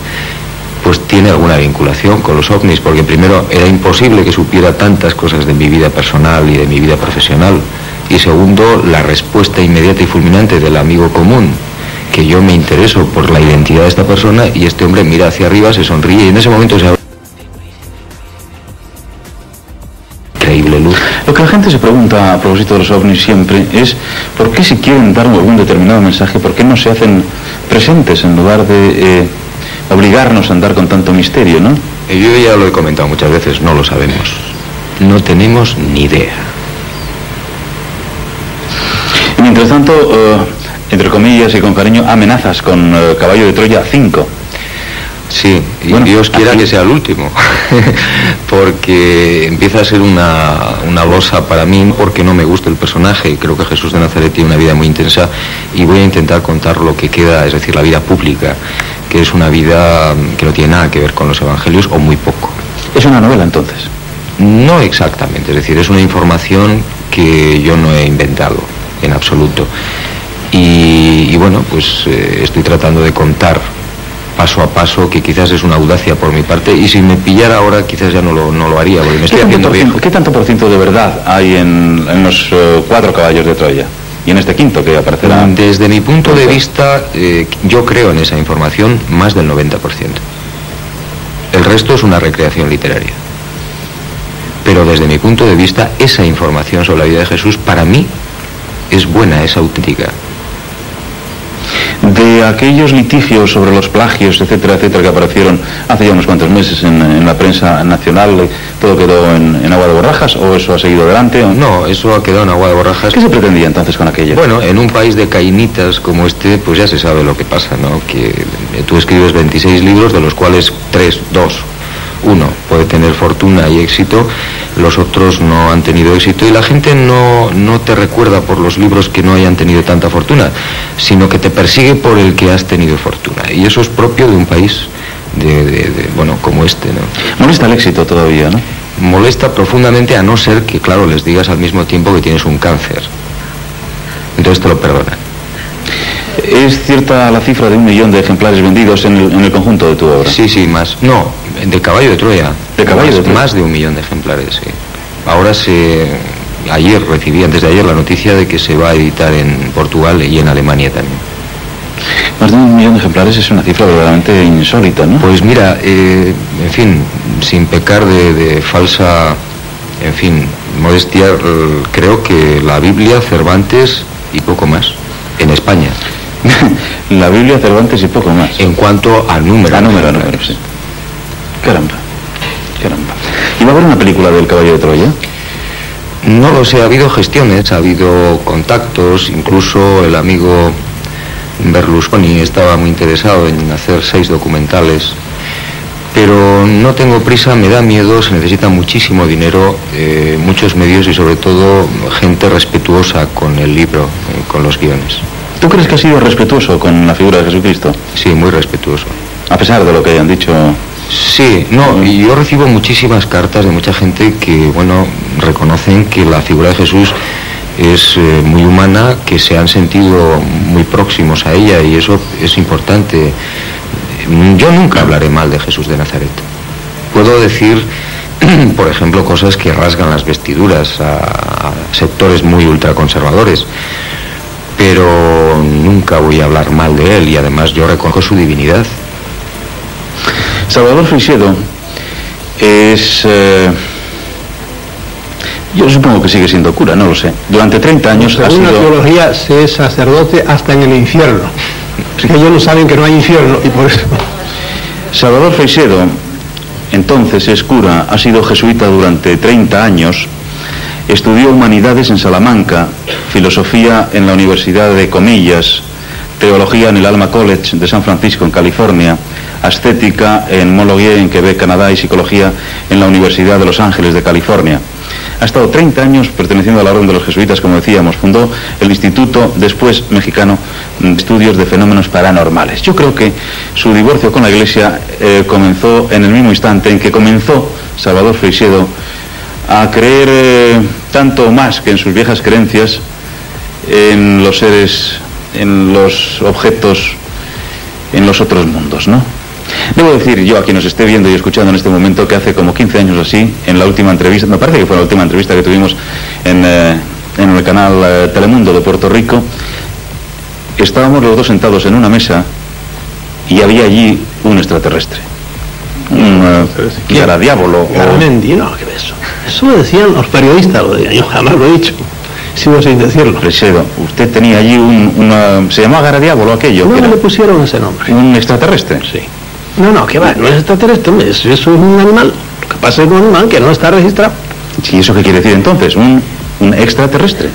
pues tiene alguna vinculación con los ovnis, porque primero era imposible que supiera tantas cosas de mi vida personal y de mi vida profesional, y segundo, la respuesta inmediata y fulminante del amigo común, que yo me intereso por la identidad de esta persona y este hombre mira hacia arriba, se sonríe y en ese momento se abre Lo que la gente se pregunta a propósito de los ovnis siempre es por qué si quieren dar algún determinado mensaje, por qué no se hacen presentes en lugar de eh, obligarnos a andar con tanto misterio, ¿no? Yo ya lo he comentado muchas veces, no lo sabemos. No tenemos ni idea. Y mientras tanto, eh, entre comillas y con cariño, amenazas con eh, Caballo de Troya 5. Sí, y Bueno, Dios quiera que sea el último, porque empieza a ser una, una losa para mí, porque no me gusta el personaje. Creo que Jesús de Nazaret tiene una vida muy intensa y voy a intentar contar lo que queda, es decir, la vida pública, que es una vida que no tiene nada que ver con los evangelios o muy poco. Es una novela entonces. No exactamente, es decir, es una información que yo no he inventado en absoluto. Y, y bueno, pues eh, estoy tratando de contar paso a paso, que quizás es una audacia por mi parte, y si me pillara ahora quizás ya no lo, no lo haría, porque me estoy ¿Qué tanto, haciendo por viejo. ciento, qué tanto por ciento de verdad hay en, en los eh, cuatro caballos de Troya? Y en este quinto que aparecerá. Desde mi punto de vista, eh, yo creo en esa información más del 90%. El resto es una recreación literaria. Pero desde mi punto de vista, esa información sobre la vida de Jesús para mí es buena, es auténtica. De aquellos litigios sobre los plagios, etcétera, etcétera, que aparecieron hace ya unos cuantos meses en, en la prensa nacional, eh, ¿todo quedó en, en agua de borrajas o eso ha seguido adelante? o- No, eso ha quedado en agua de borrajas. ¿Qué se pretendía entonces con aquello? Bueno, en un país de cainitas como este, pues ya se sabe lo que pasa, ¿no? Que eh, tú escribes 26 libros, de los cuales 3, 2, uno puede tener fortuna y éxito, los otros no han tenido éxito y la gente no, no te recuerda por los libros que no hayan tenido tanta fortuna, sino que te persigue por el que has tenido fortuna. Y eso es propio de un país de, de- de, bueno, como este, ¿no? Molesta el éxito todavía, ¿no? molesta profundamente a no ser que, claro, les digas al mismo tiempo que tienes un cáncer. Entonces te lo perdonan. ¿Es cierta la cifra de un millón de ejemplares vendidos en el, en el conjunto de tu obra? Sí, sí, más. No, de caballo de Troya. De Caballo más, de Troya. Más de un millón de ejemplares, sí. Ahora se... Ayer recibí, antes de ayer, la noticia de que se va a editar en Portugal y en Alemania también. Más de un millón de ejemplares es una cifra verdaderamente insólita, ¿no? Pues mira, eh, en fin, sin pecar de, de falsa, en fin, modestia, creo que la Biblia, Cervantes y poco más, en España. la Biblia, Cervantes y poco más. En cuanto a número. A número, a número, sí. Caramba, caramba. ¿Y va a haber una película del Caballo de Troya? No lo sé, ha habido gestiones, ha habido contactos, incluso el amigo Berlusconi estaba muy interesado en hacer seis documentales, pero no tengo prisa, me da miedo, se necesita muchísimo dinero, eh, muchos medios y sobre todo gente respetuosa con el libro, eh, con los guiones. ¿Tú crees que ha sido respetuoso con la figura de Jesucristo? Sí, muy respetuoso. A pesar de lo que hayan dicho. Sí, no, y yo recibo muchísimas cartas de mucha gente que, bueno, reconocen que la figura de Jesús es eh, muy humana, que se han sentido muy próximos a ella y eso es importante. Yo nunca hablaré mal de Jesús de Nazaret. Puedo decir, por ejemplo, cosas que rasgan las vestiduras a, a sectores muy ultraconservadores, pero nunca voy a hablar mal de él y además yo reconozco su divinidad. Salvador Freixedo es... eh, yo supongo que sigue siendo cura, no lo sé. Durante 30 años ha Según la sido... teología se es sacerdote hasta en el infierno. Que ellos no saben que no hay infierno y por eso. Salvador Freixedo, entonces es cura, ha sido jesuita durante 30 años, estudió humanidades en Salamanca, filosofía en la Universidad de Comillas, teología en el Alma College de San Francisco en California, ascética en Mologué en Quebec, Canadá y psicología en la Universidad de Los Ángeles de California. Ha estado 30 años perteneciendo a la Orden de los Jesuitas, como decíamos. Fundó el Instituto, después mexicano, de Estudios de Fenómenos Paranormales. Yo creo que su divorcio con la Iglesia eh, comenzó en el mismo instante en que comenzó Salvador Freixedo a creer eh, tanto más que en sus viejas creencias en los seres, en los objetos, en los otros mundos, ¿no? Debo decir yo a quien nos esté viendo y escuchando en este momento que hace como 15 años así, en la última entrevista, me parece que fue la última entrevista que tuvimos en, eh, en el canal eh, Telemundo de Puerto Rico, estábamos los dos sentados en una mesa y había allí un extraterrestre. Un uh, garadiábolo. o- Garamendi, no, ¿qué es eso? Lo decían los periodistas, lo decían, yo jamás lo he dicho. Sigo sin decirlo. Usted tenía allí un, una... ¿Se llamaba garadiábolo aquello? No que le era pusieron ese nombre. ¿Un extraterrestre? Sí. No, no, que va, no es extraterrestre, hombre, eso, es un animal. Lo que pasa es que un animal que no está registrado. Sí, ¿eso qué quiere decir entonces? Un, un extraterrestre.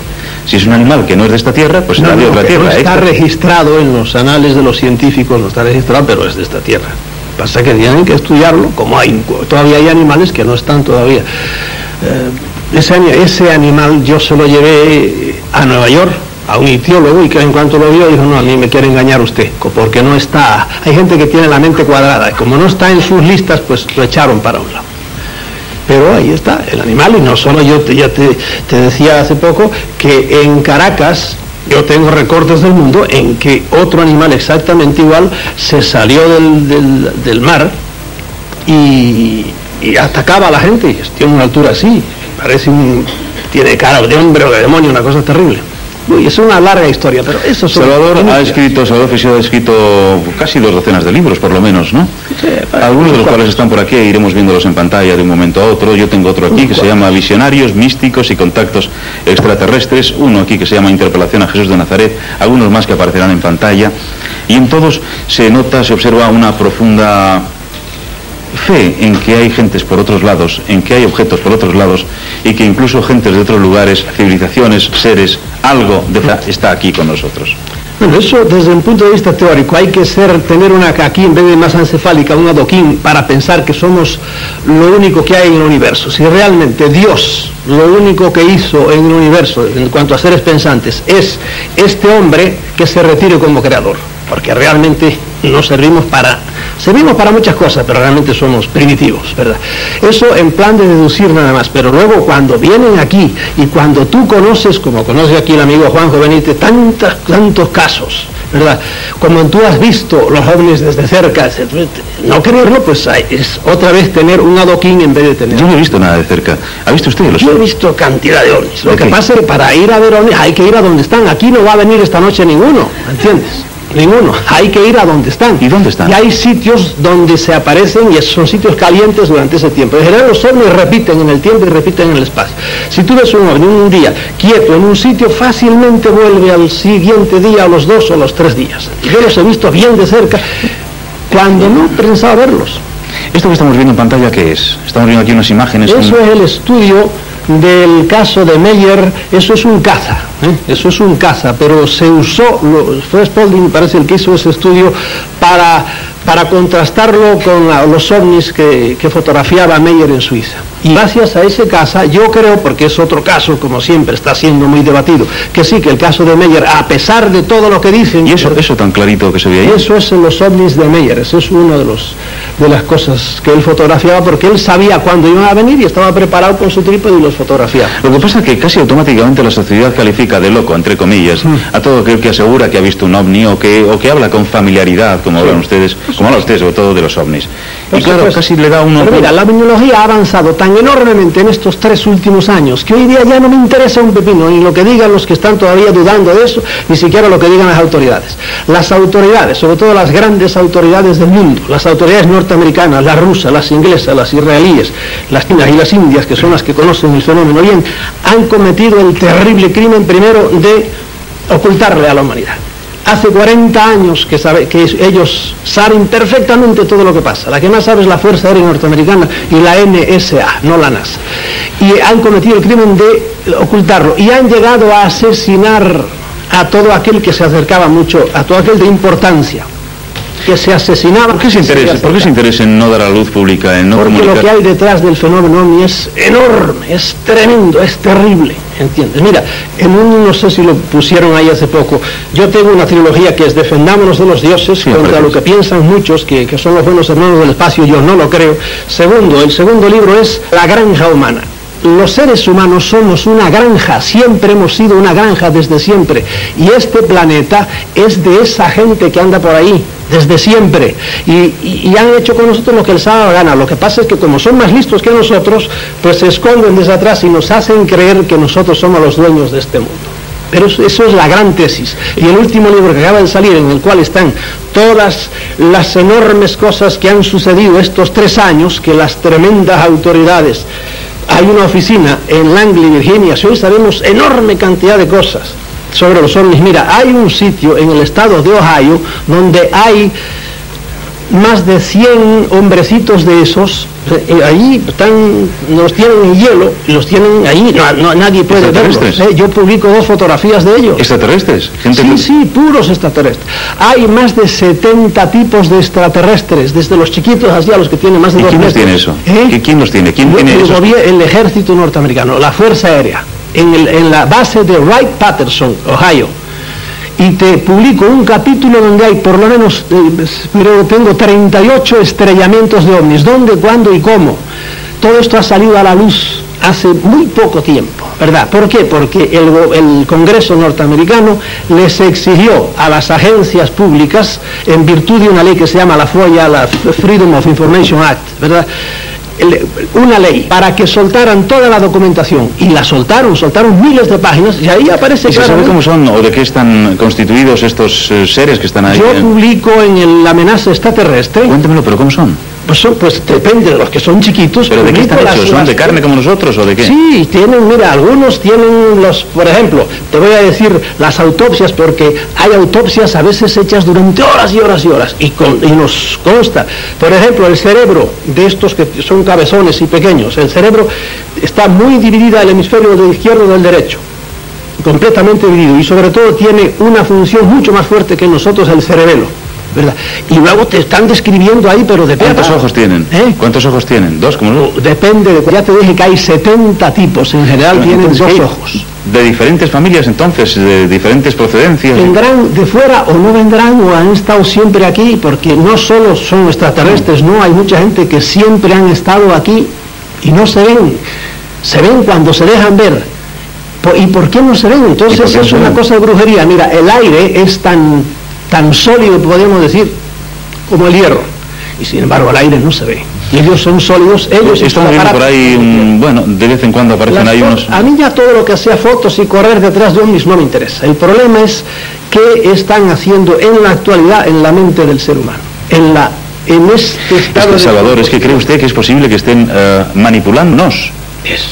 Si es un animal que no es de esta tierra, pues No, será de otra que tierra. no está extra- registrado en los anales de los científicos, no está registrado, pero es de esta tierra. Pasa que tienen que estudiarlo, como hay, todavía hay animales que no están todavía. Eh, ese, ani- ese animal yo se lo llevé a Nueva York a un itiólogo y que en cuanto lo vio dijo, no, a mí me quiere engañar usted, porque no está, hay gente que tiene la mente cuadrada, y como no está en sus listas, pues lo echaron para un lado. Pero ahí está, el animal, y no solo yo, ya te decía hace poco que en Caracas yo tengo recortes del mundo en que otro animal exactamente igual se salió del, del- del mar y, y atacaba a la gente, tiene una altura así, parece un, tiene cara de hombre o de demonio, una cosa terrible. Uy, es una larga historia, pero eso son Salvador ha escrito, Salvador Freixedo ha escrito casi dos docenas de libros, por lo menos, ¿no? Algunos de los cuales están por aquí, e iremos viéndolos en pantalla de un momento a otro. Yo tengo otro aquí que se llama Visionarios, Místicos y Contactos Extraterrestres. Uno aquí que se llama Interpelación a Jesús de Nazaret. Algunos más que aparecerán en pantalla. Y en todos se nota, se observa una profunda fe en que hay gentes por otros lados, en que hay objetos por otros lados y que incluso gentes de otros lugares, civilizaciones, seres, algo de está aquí con nosotros. Bueno, eso desde un punto de vista teórico, hay que ser, tener una aquí en vez de masa encefálica, un adoquín, para pensar que somos lo único que hay en el universo. Si realmente Dios, lo único que hizo en el universo, en cuanto a seres pensantes, es este hombre que se retire como creador, porque realmente no servimos para, servimos para muchas cosas, pero realmente somos primitivos, ¿verdad? Eso en plan de deducir nada más, pero luego cuando vienen aquí y cuando tú conoces, como conoce aquí el amigo Juanjo Benítez, tantas, tantos casos, ¿verdad? Como tú has visto los ovnis desde cerca, no creerlo, pues hay- es otra vez tener un adoquín en vez de tener... Yo no he visto nada de cerca. ¿Ha visto usted los Yo he visto cantidad de ovnis. Lo que pasa es que para ir a ver ovnis hay que ir a donde están. Aquí no va a venir esta noche ninguno, ¿entiendes? Ninguno. Hay que ir a donde están. ¿Y dónde están? Y hay sitios donde se aparecen y son sitios calientes durante ese tiempo. En general los ovnis repiten en el tiempo y repiten en el espacio. Si tú ves un ovni un día quieto en un sitio, fácilmente vuelve al siguiente día, a los dos o los tres días. Yo los he visto bien de cerca cuando no pensaba verlos. Esto que estamos viendo en pantalla, ¿qué es? Estamos viendo aquí unas imágenes. Eso un- es el estudio del caso de Meyer, eso es un caza, ¿eh? eso es un caza, pero se usó, lo, Spalding parece el que hizo ese estudio para, para contrastarlo con los ovnis que, que fotografiaba Meyer en Suiza. Y gracias a ese caza, yo creo, porque es otro caso, como siempre está siendo muy debatido, que sí, que el caso de Meyer, a pesar de todo lo que dicen, Y eso, eso tan clarito que se ve ahí. eso es en los ovnis de Meyer, eso es una de, los, de las cosas que él fotografiaba porque él sabía cuándo iban a venir y estaba preparado con su trípode y los fotografiaba. Lo que pasa es que casi automáticamente la sociedad califica de loco, entre comillas, Mm. a todo aquel que asegura que ha visto un ovni o que, o que habla con familiaridad, como hablan ustedes, como hablan ustedes sobre todo de los ovnis. Y claro, casi le da uno... Pero mira, la biología ha avanzado tan enormemente en estos tres últimos años que hoy día ya no me interesa un pepino ni lo que digan los que están todavía dudando de eso, ni siquiera lo que digan las autoridades. Las autoridades, sobre todo las grandes autoridades del mundo, las autoridades norteamericanas, las rusas, las inglesas, las israelíes, las chinas y las indias, que son las que conocen el fenómeno bien, han cometido el terrible crimen primero de ocultarle a la humanidad. Hace 40 años que, sabe, que ellos saben perfectamente todo lo que pasa. La que más sabe es la Fuerza Aérea Norteamericana y la NSA, no la NASA. Y han cometido el crimen de ocultarlo. Y han llegado a asesinar a todo aquel que se acercaba mucho, a todo aquel de importancia, que se asesinaba. ¿Por qué se interesa? ¿Por qué se interesa en no dar a luz pública, en no Porque lo que hay detrás del fenómeno ovni es enorme, es tremendo, es terrible, ¿entiendes? Mira, en un, no sé si lo pusieron ahí hace poco, yo tengo una trilogía que es Defendámonos de los dioses Sí, contra lo que piensan muchos, que, que son los buenos hermanos del espacio, yo no lo creo. Segundo, el segundo libro es La granja humana. Los seres humanos somos una granja, siempre hemos sido una granja desde siempre. Y este planeta es de esa gente que anda por ahí, desde siempre. Y, han hecho con nosotros lo que da la gana. Lo que pasa es que como son más listos que nosotros, pues se esconden desde atrás y nos hacen creer que nosotros somos los dueños de este mundo. Pero eso, eso es la gran tesis. Y el último libro que acaba de salir, en el cual están todas las enormes cosas que han sucedido estos tres años, que las tremendas autoridades, hay una oficina en Langley, Virginia, si hoy sabemos enorme cantidad de cosas sobre los ovnis. Mira, hay un sitio en el estado de Ohio donde hay más de 100 hombrecitos de esos, eh, ahí están, los tienen en hielo, los tienen ahí, no, no- nadie puede verlos. Eh. Yo publico dos fotografías de ellos. ¿Extraterrestres? Gente Sí, que- sí, puros extraterrestres. Hay más de 70 tipos de extraterrestres, desde los chiquitos hasta los que tienen más de ¿Y dos quién los metros. tiene eso? ¿Eh? ¿Qui- quién los tiene? ¿Quién tiene gobier- el ejército norteamericano, la Fuerza Aérea, en, la base de Wright-Patterson, Ohio. Y te publico un capítulo donde hay por lo menos, eh, tengo 38 estrellamientos de ovnis. ¿Dónde, cuándo y cómo? Todo esto ha salido a la luz hace muy poco tiempo, ¿verdad? ¿Por qué? Porque el, el Congreso norteamericano les exigió a las agencias públicas, en virtud de una ley que se llama la FOIA, la Freedom of Information Act, ¿verdad? Una ley para que soltaran toda la documentación y la soltaron, soltaron miles de páginas y ahí aparece ¿Y se sabe cómo son o de qué están constituidos estos eh, seres que están ahí? Yo publico en el- la amenaza extraterrestre, Cuéntemelo, pero ¿cómo son? Pues, son- pues depende de los que son chiquitos. ¿Pero de qué están hechos? ¿Son de carne como nosotros o de qué? Sí, tienen, mira, algunos tienen los, por ejemplo, te voy a decir las autopsias porque hay autopsias a veces hechas durante horas y horas y horas y, con- y nos consta, por ejemplo, el cerebro de estos que son cabezones y pequeños, el cerebro está muy dividida el hemisferio del izquierdo del derecho completamente dividido y sobre todo tiene una función mucho más fuerte que nosotros el cerebelo, ¿verdad? Y luego te están describiendo ahí, pero de ¿Cuántos ojos tienen? ¿Eh? ¿Cuántos ojos tienen? ¿Dos? como? Depende, de, ya te dije que hay 70 tipos, en general tienen Entonces, dos ojos. De diferentes familias entonces, de diferentes procedencias. Vendrán de fuera o no vendrán o han estado siempre aquí, porque no solo son extraterrestres, no, hay mucha gente que siempre han estado aquí y no se ven. Se ven cuando se dejan ver. ¿Y por qué no se ven? ¿Y por Entonces es una cosa de brujería. Mira, el aire es tan, tan sólido, podríamos decir, como el hierro. Y sin embargo el aire no se ve. Y ellos son sólidos, ellos Estamos viendo por ahí, un- bueno, de vez en cuando aparecen Las ahí unos... A mí ya todo lo que sea fotos y correr detrás de ovnis no me interesa. El problema es qué están haciendo en la actualidad en la mente del ser humano. En, la, en este Es estado de- Salvador, es que cree usted que es posible que estén eh, manipulándonos.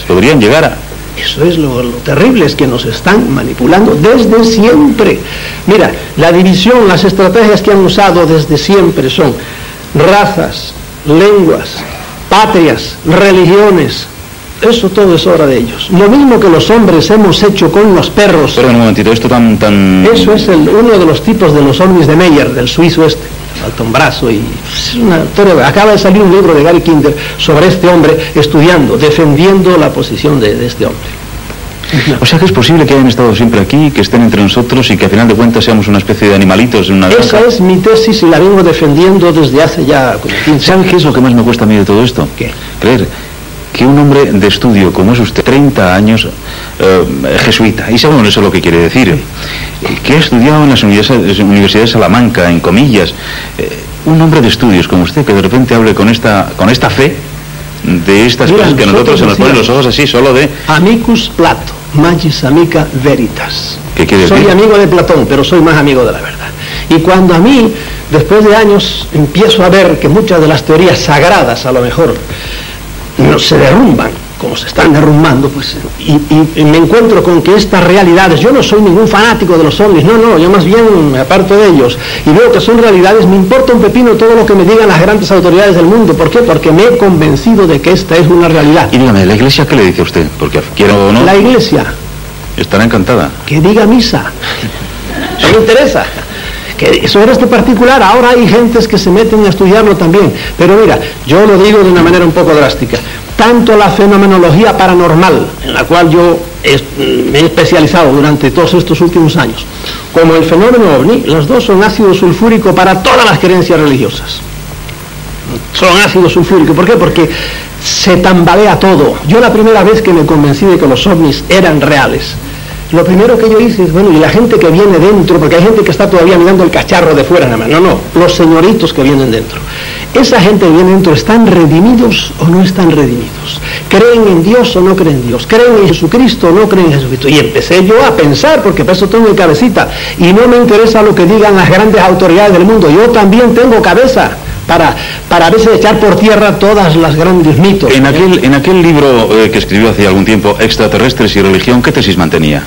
Podrían llegar a... eso es lo, lo terrible, es que nos están manipulando desde siempre. Mira, la división, las estrategias que han usado desde siempre son razas, lenguas, patrias, religiones, Eso todo es obra de ellos. Lo mismo que los hombres hemos hecho con los perros. Pero un momentito, esto tan... tan... Eso es el- uno de los tipos de los ovnis de Meyer, del suizo este. Falta un brazo y es una Acaba de salir un libro de Gary Kinder sobre este hombre estudiando, defendiendo la posición de, de este hombre. O sea que es posible que hayan estado siempre aquí, que estén entre nosotros y que al final de cuentas seamos una especie de animalitos en una Esa granja. es mi tesis y la vengo defendiendo desde hace ya como 15 ¿Saben años. qué es lo que más me cuesta a mí de todo esto? ¿Qué? Creer que un hombre de estudio como es usted, 30 años, eh, jesuita, y saben eso lo que quiere decir, eh, que ha estudiado en las universidades, universidades de Salamanca, en comillas, eh, un hombre de estudios como usted, que de repente hable con esta, con esta fe de estas Mira, cosas que a nosotros se nos ponen los ojos así, solo de... Amicus Plato, magis amica veritas. ¿Qué quiere soy decir? amigo de Platón, pero soy más amigo de la verdad. Y cuando a mí, después de años, empiezo a ver que muchas de las teorías sagradas, a lo mejor, no se derrumban, como se están derrumbando, pues, y, y- y me encuentro con que estas realidades, yo no soy ningún fanático de los ovnis, no, no, yo más bien me aparto de ellos, y veo que son realidades, me importa un pepino todo lo que me digan las grandes autoridades del mundo, ¿por qué? Porque me he convencido de que esta es una realidad. Y dígame, ¿la iglesia qué le dice a usted? Porque quiero o no, La iglesia, estará encantada. que diga misa. No me interesa. Que eso este particular, ahora hay gentes que se meten a estudiarlo también. Pero mira, yo lo digo de una manera un poco drástica. Tanto la fenomenología paranormal, en la cual yo me he especializado durante todos estos últimos años, como el fenómeno ovni, los dos son ácido sulfúrico para todas las creencias religiosas son ácido sulfúrico. ¿Por qué? Porque se tambalea todo. Yo la primera vez que me convencí de que los ovnis eran reales, lo primero que yo hice es, bueno, y la gente que viene dentro, porque hay gente que está todavía mirando el cacharro de fuera nada más, no, no, los señoritos que vienen dentro. Esa gente que viene dentro, ¿están redimidos o no están redimidos? ¿Creen en Dios o no creen en Dios? ¿Creen en Jesucristo o no creen en Jesucristo? Y empecé yo a pensar, porque para eso tengo mi cabecita, y no me interesa lo que digan las grandes autoridades del mundo, yo también tengo cabeza para, para a veces echar por tierra todas las grandes mitos. En aquel, en aquel libro eh, que escribió hace algún tiempo, Extraterrestres y Religión, ¿qué tesis mantenía?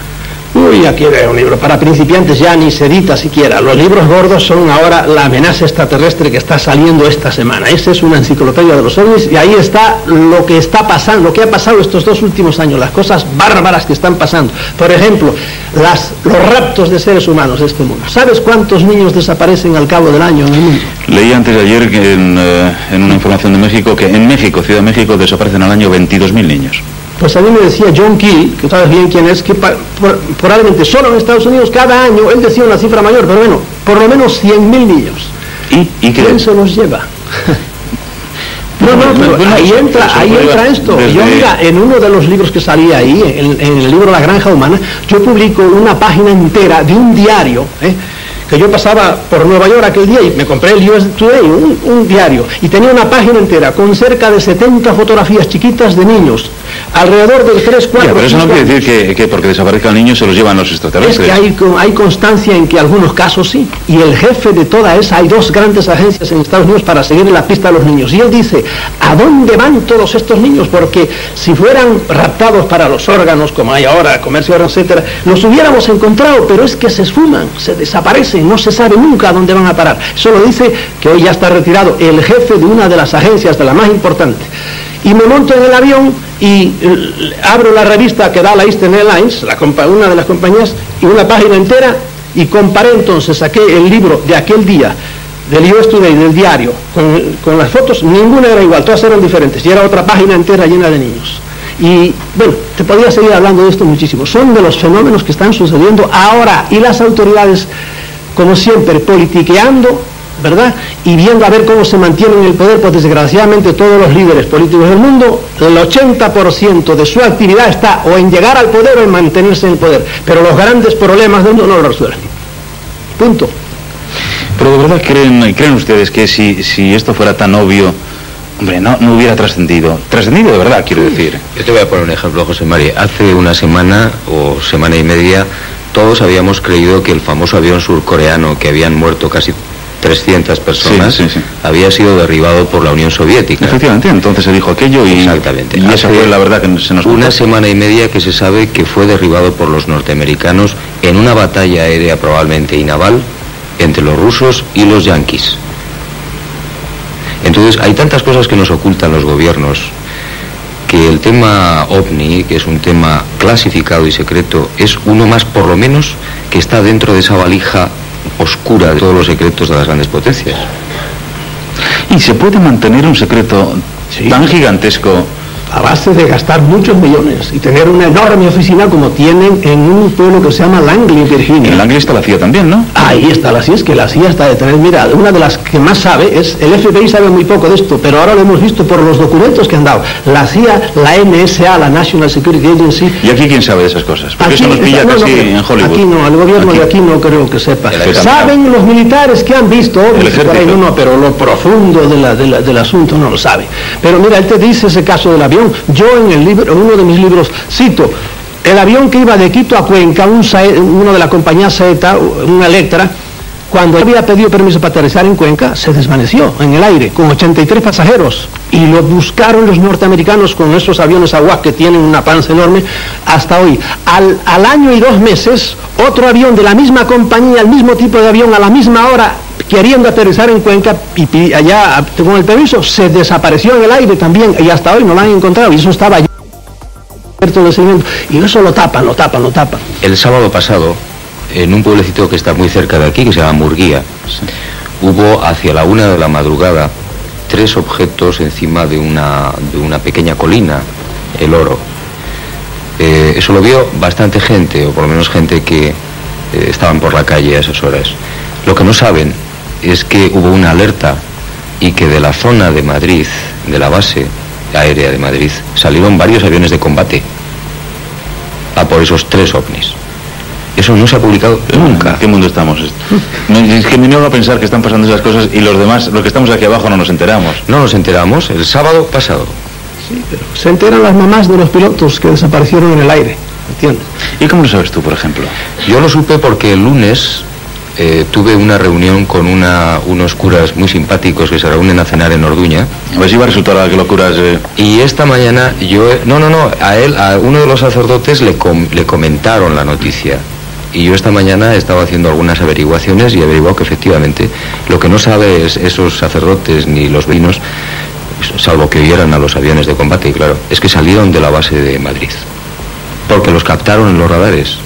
Uy, aquí era un libro para principiantes ya ni se edita siquiera. Los libros gordos son ahora la amenaza extraterrestre que está saliendo esta semana. Esa es una enciclopedia de los ovnis y ahí está lo que está pasando, lo que ha pasado estos dos últimos años, las cosas bárbaras que están pasando. Por ejemplo, las, los raptos de seres humanos de este mundo. ¿Sabes cuántos niños desaparecen al cabo del año en el mundo? Leí antes de ayer que en, eh, en una información de México que en México, Ciudad de México, desaparecen al año 22.000 niños. Pues a mí me decía John Keel, que sabes bien quién es, que probablemente solo en Estados Unidos cada año, él decía una cifra mayor, pero bueno, por lo menos 100.000 niños. ¿Y, y qué? ¿Quién se los lleva? No, no, pero ahí eso- entra, eso ahí entra esto. Yo mira, en uno de los libros que salía ahí, en, en el libro La Granja Humana, yo publico una página entera de un diario, ¿eh? Que yo pasaba por Nueva York aquel día y me compré el US Today, un, un diario, y tenía una página entera con cerca de 70 fotografías chiquitas de niños, alrededor de 3, 4, Ya, pero eso no 5 quiere decir que, que porque desaparezca el niño se los llevan los es extraterrestres. que hay, co- hay constancia en que algunos casos sí. Y el jefe de toda esa, hay dos grandes agencias en Estados Unidos para seguir en la pista a los niños. Y él dice, ¿a dónde van todos estos niños? Porque si fueran raptados para los órganos, como hay ahora, comercio de órganos, etcétera, los hubiéramos encontrado, pero es que se esfuman, se desaparecen, no se sabe nunca a dónde van a parar. Eso lo dice que hoy ya está retirado el jefe de una de las agencias, de la más importante. Y me monto en el avión y eh, abro la revista que da la Eastern Airlines, una de las compañías, y una página entera, y comparé entonces, saqué el libro de aquel día, del US Today, del diario, con, con las fotos, ninguna era igual, todas eran diferentes, y era otra página entera llena de niños. Y bueno, te podría seguir hablando de esto muchísimo. Son de los fenómenos que están sucediendo ahora, y las autoridades, como siempre, politiqueando ¿verdad? Y viendo a ver cómo se mantienen en el poder, pues desgraciadamente todos los líderes políticos del mundo, el 80% de su actividad está o en llegar al poder o en mantenerse en el poder. Pero los grandes problemas del mundo no los resuelven. Punto. Pero de verdad creen, creen ustedes que si, si esto fuera tan obvio, hombre, no, no hubiera trascendido. Trascendido de verdad, quiero decir. Yo te voy a poner un ejemplo, José María. Hace una semana o semana y media todos habíamos creído que el famoso avión surcoreano que habían muerto casi 300 personas Sí, sí, sí. había sido derribado por la Unión Soviética. Efectivamente, entonces se dijo aquello y, Exactamente. y esa fue la verdad que se nos Una contó. semana y media que se sabe que fue derribado por los norteamericanos en una batalla aérea probablemente y naval entre los rusos y los yanquis. Entonces hay tantas cosas que nos ocultan los gobiernos que el tema ovni, que es un tema clasificado y secreto, es uno más por lo menos que está dentro de esa valija oscura de todos los secretos de las grandes potencias. ¿Y se puede mantener un secreto tan gigantesco a base de gastar muchos millones y tener una enorme oficina como tienen en un pueblo que se llama Langley, Virginia. En Langley está la CIA también, ¿no? Ahí está la CIA, es que la CIA está detrás. Mira, una de las que más sabe es, el FBI sabe muy poco de esto, pero ahora lo hemos visto por los documentos que han dado. La CIA, la NSA, la National Security Agency. ¿Y aquí quién sabe de esas cosas? Porque eso nos pilla no, casi no, en Hollywood. Aquí no, el gobierno Aquí. de aquí no creo que sepa. Saben los militares que han visto, no, no, pero lo profundo de la- de la- del asunto no lo sabe. Pero mira, él te dice ese caso del avión. Yo en el libro, uno de mis libros, cito, el avión que iba de Quito a Cuenca, un uno de la compañía Zeta, una Electra, cuando había pedido permiso para aterrizar en Cuenca, se desvaneció en el aire con 83 pasajeros. Y lo buscaron los norteamericanos con esos aviones aguas que tienen una panza enorme hasta hoy. Al, al año y dos meses, otro avión de la misma compañía, el mismo tipo de avión, a la misma hora, queriendo aterrizar en Cuenca y allá con el permiso, se desapareció en el aire también y hasta hoy no lo han encontrado. Y eso estaba allí. Y eso lo tapan, lo tapan, lo tapan. El sábado pasado, en un pueblecito que está muy cerca de aquí, que se llama Murguía, hubo hacia la una de la madrugada tres objetos encima de una, de una pequeña colina, el oro. Eh, eso lo vio bastante gente, o por lo menos gente que eh, estaban por la calle a esas horas. Lo que no saben es que hubo una alerta y que de la zona de Madrid, de la base aérea de Madrid, salieron varios aviones de combate a por esos tres ovnis. Eso no se ha publicado nunca. ¿En qué mundo estamos? Es que me niego a pensar que están pasando esas cosas y los demás, los que estamos aquí abajo, no nos enteramos. No nos enteramos el sábado pasado. Se enteran las mamás de los pilotos que desaparecieron en el aire. ¿Entiendes? ¿Y cómo lo sabes tú, por ejemplo? Yo lo supe porque el lunes eh, tuve una reunión con una, unos curas muy simpáticos que se reúnen a cenar en Orduña. A ver si va a resultar a que locuras. eh, Y esta mañana yo... No, no, no. A él, a uno de los sacerdotes le, com- le comentaron la noticia. Y yo esta mañana estaba haciendo algunas averiguaciones y he averiguado que efectivamente lo que no sabe es esos sacerdotes ni los vinos, salvo que oyeran a los aviones de combate, y claro, es que salieron de la base de Madrid. Porque los captaron en los radares.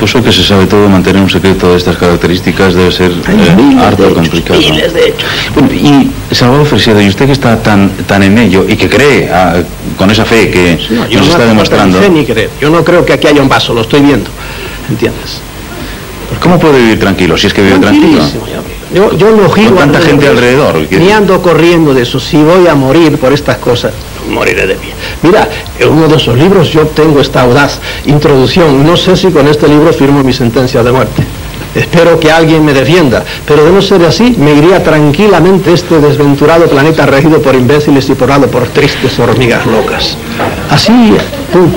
Pues hoy que se sabe todo, mantener un secreto de estas características debe ser eh, de harto hechos, complicado. miles de hechos. Bueno, y Salvador Fresedo, y usted que está tan, tan en ello y que cree ah, con esa fe que No, yo nos no está demostrando, fe ni creer. Yo no creo que aquí haya un vaso, lo estoy viendo. ¿Entiendes? ¿cómo puede vivir tranquilo si es que vive tranquilo? Yo, yo no giro Con tanta gente de alrededor, Ni ando corriendo de eso. Si voy a morir por estas cosas, moriré de pie. Mira, en uno de esos libros yo tengo esta audaz introducción. No sé si con este libro firmo mi sentencia de muerte. Espero que alguien me defienda, pero de no ser así, me iría tranquilamente este desventurado planeta regido por imbéciles y porado por tristes hormigas locas. Así, pum,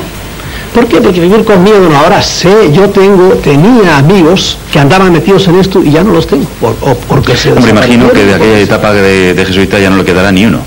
¿Por qué? Porque vivir con miedo, no, ahora sé, yo tengo, tenía amigos que andaban metidos en esto y ya no los tengo, por- o porque se Hombre, imagino que de aquella etapa de, de jesuita ya no le quedará ni uno.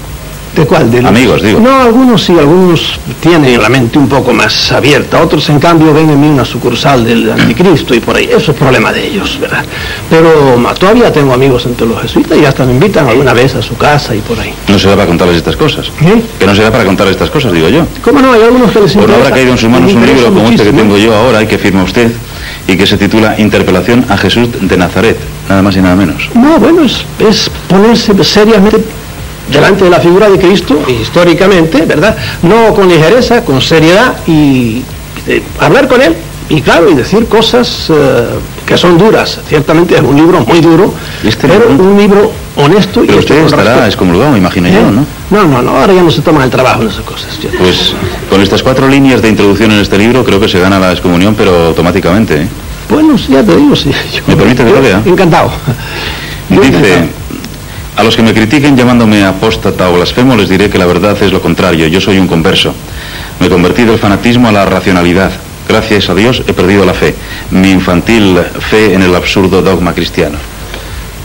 ¿De cuál? De los- Amigos, digo. No, algunos sí, algunos tienen la mente un poco más abierta, otros en cambio ven en mí una sucursal del anticristo y por ahí, eso es problema de ellos, ¿verdad? Pero ma, todavía tengo amigos entre los jesuitas y hasta me invitan alguna vez a su casa y por ahí. No será para contarles estas cosas. ¿Eh? Que no será para contarles estas cosas, digo yo. ¿Cómo no? Hay algunos que les Pues no habrá interesa- caído en sus manos un interesa libro como este que tengo yo ahora y que firma usted y que se titula Interpelación a Jesús de Nazaret, nada más y nada menos. No, bueno, es, es ponerse seriamente delante de la figura de Cristo, históricamente, ¿verdad? No con ligereza, con seriedad y eh, hablar con Él. Y claro, y decir cosas eh, que son duras. Ciertamente es un libro muy duro, Este pero libro- un libro honesto y Pero usted estará excomulgado, me imagino ¿Eh? yo, ¿no? No, no, no, ahora ya no se toman el trabajo en esas cosas. Pues con estas cuatro líneas de introducción en este libro creo que se gana la excomunión, pero automáticamente. ¿eh? Bueno, ya te digo, sí. Yo- ¿Me permite que lo vea? Encantado. Dice, encantado. A los que me critiquen llamándome apóstata o blasfemo les diré que la verdad es lo contrario, yo soy un converso. Me convertí del fanatismo a la racionalidad. Gracias a Dios he perdido la fe, mi infantil fe en el absurdo dogma cristiano.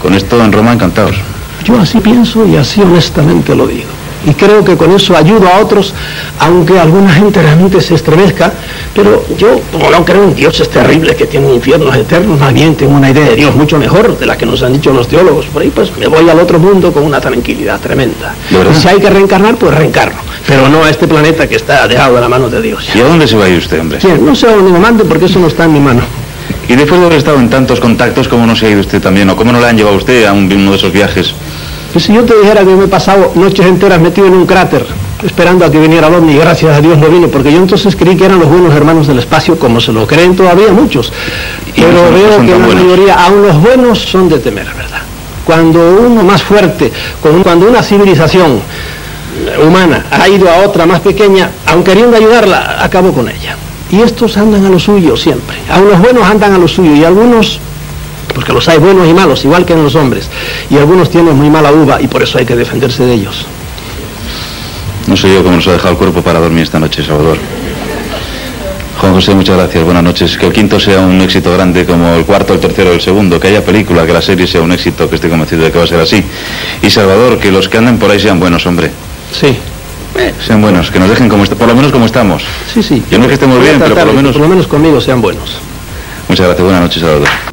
Con esto en Roma encantados. Yo así pienso y así honestamente lo digo. Y creo que con eso ayudo a otros, aunque alguna gente realmente se estremezca, pero yo, como no creo en dioses terribles que tienen infiernos eternos, más bien tengo una idea de Dios mucho mejor de la que nos han dicho los teólogos por ahí, pues me voy al otro mundo con una tranquilidad tremenda. Y si hay que reencarnar, pues reencarno, pero no a este planeta que está dejado de la mano de Dios. ¿Y a dónde se va a ir usted, hombre? Bien, no sé a dónde me mande porque eso no está en mi mano. Y después de haber estado en tantos contactos, ¿cómo no se ha ido usted también? ¿O cómo no le han llevado a usted a un- uno de esos viajes? Pues si yo te dijera que me he pasado noches enteras metido en un cráter, esperando a que viniera el ovni, y gracias a Dios no vino, porque yo entonces creí que eran los buenos hermanos del espacio, como se lo creen todavía muchos. Y Pero no veo que la buenos. mayoría, aun los buenos, son de temer, ¿verdad? Cuando uno más fuerte, cuando una civilización humana ha ido a otra más pequeña, aun queriendo ayudarla, acabó con ella. Y estos andan a lo suyo siempre. Aun los buenos andan a lo suyo y algunos porque los hay buenos y malos, igual que en los hombres. Y algunos tienen muy mala uva y por eso hay que defenderse de ellos. No sé yo cómo nos ha dejado el cuerpo para dormir esta noche, Salvador. Juan José, muchas gracias, buenas noches. Que el quinto sea un éxito grande como el cuarto, el tercero, el segundo. Que haya película, que la serie sea un éxito, que estoy convencido de que va a ser así. Y Salvador, que los que anden por ahí sean buenos, hombre. Sí, Sean buenos, que nos dejen como por lo menos como estamos. sí, sí. Yo no es que estemos bien, pero lo menos... Por lo menos conmigo sean buenos. Muchas gracias, buenas noches, Salvador.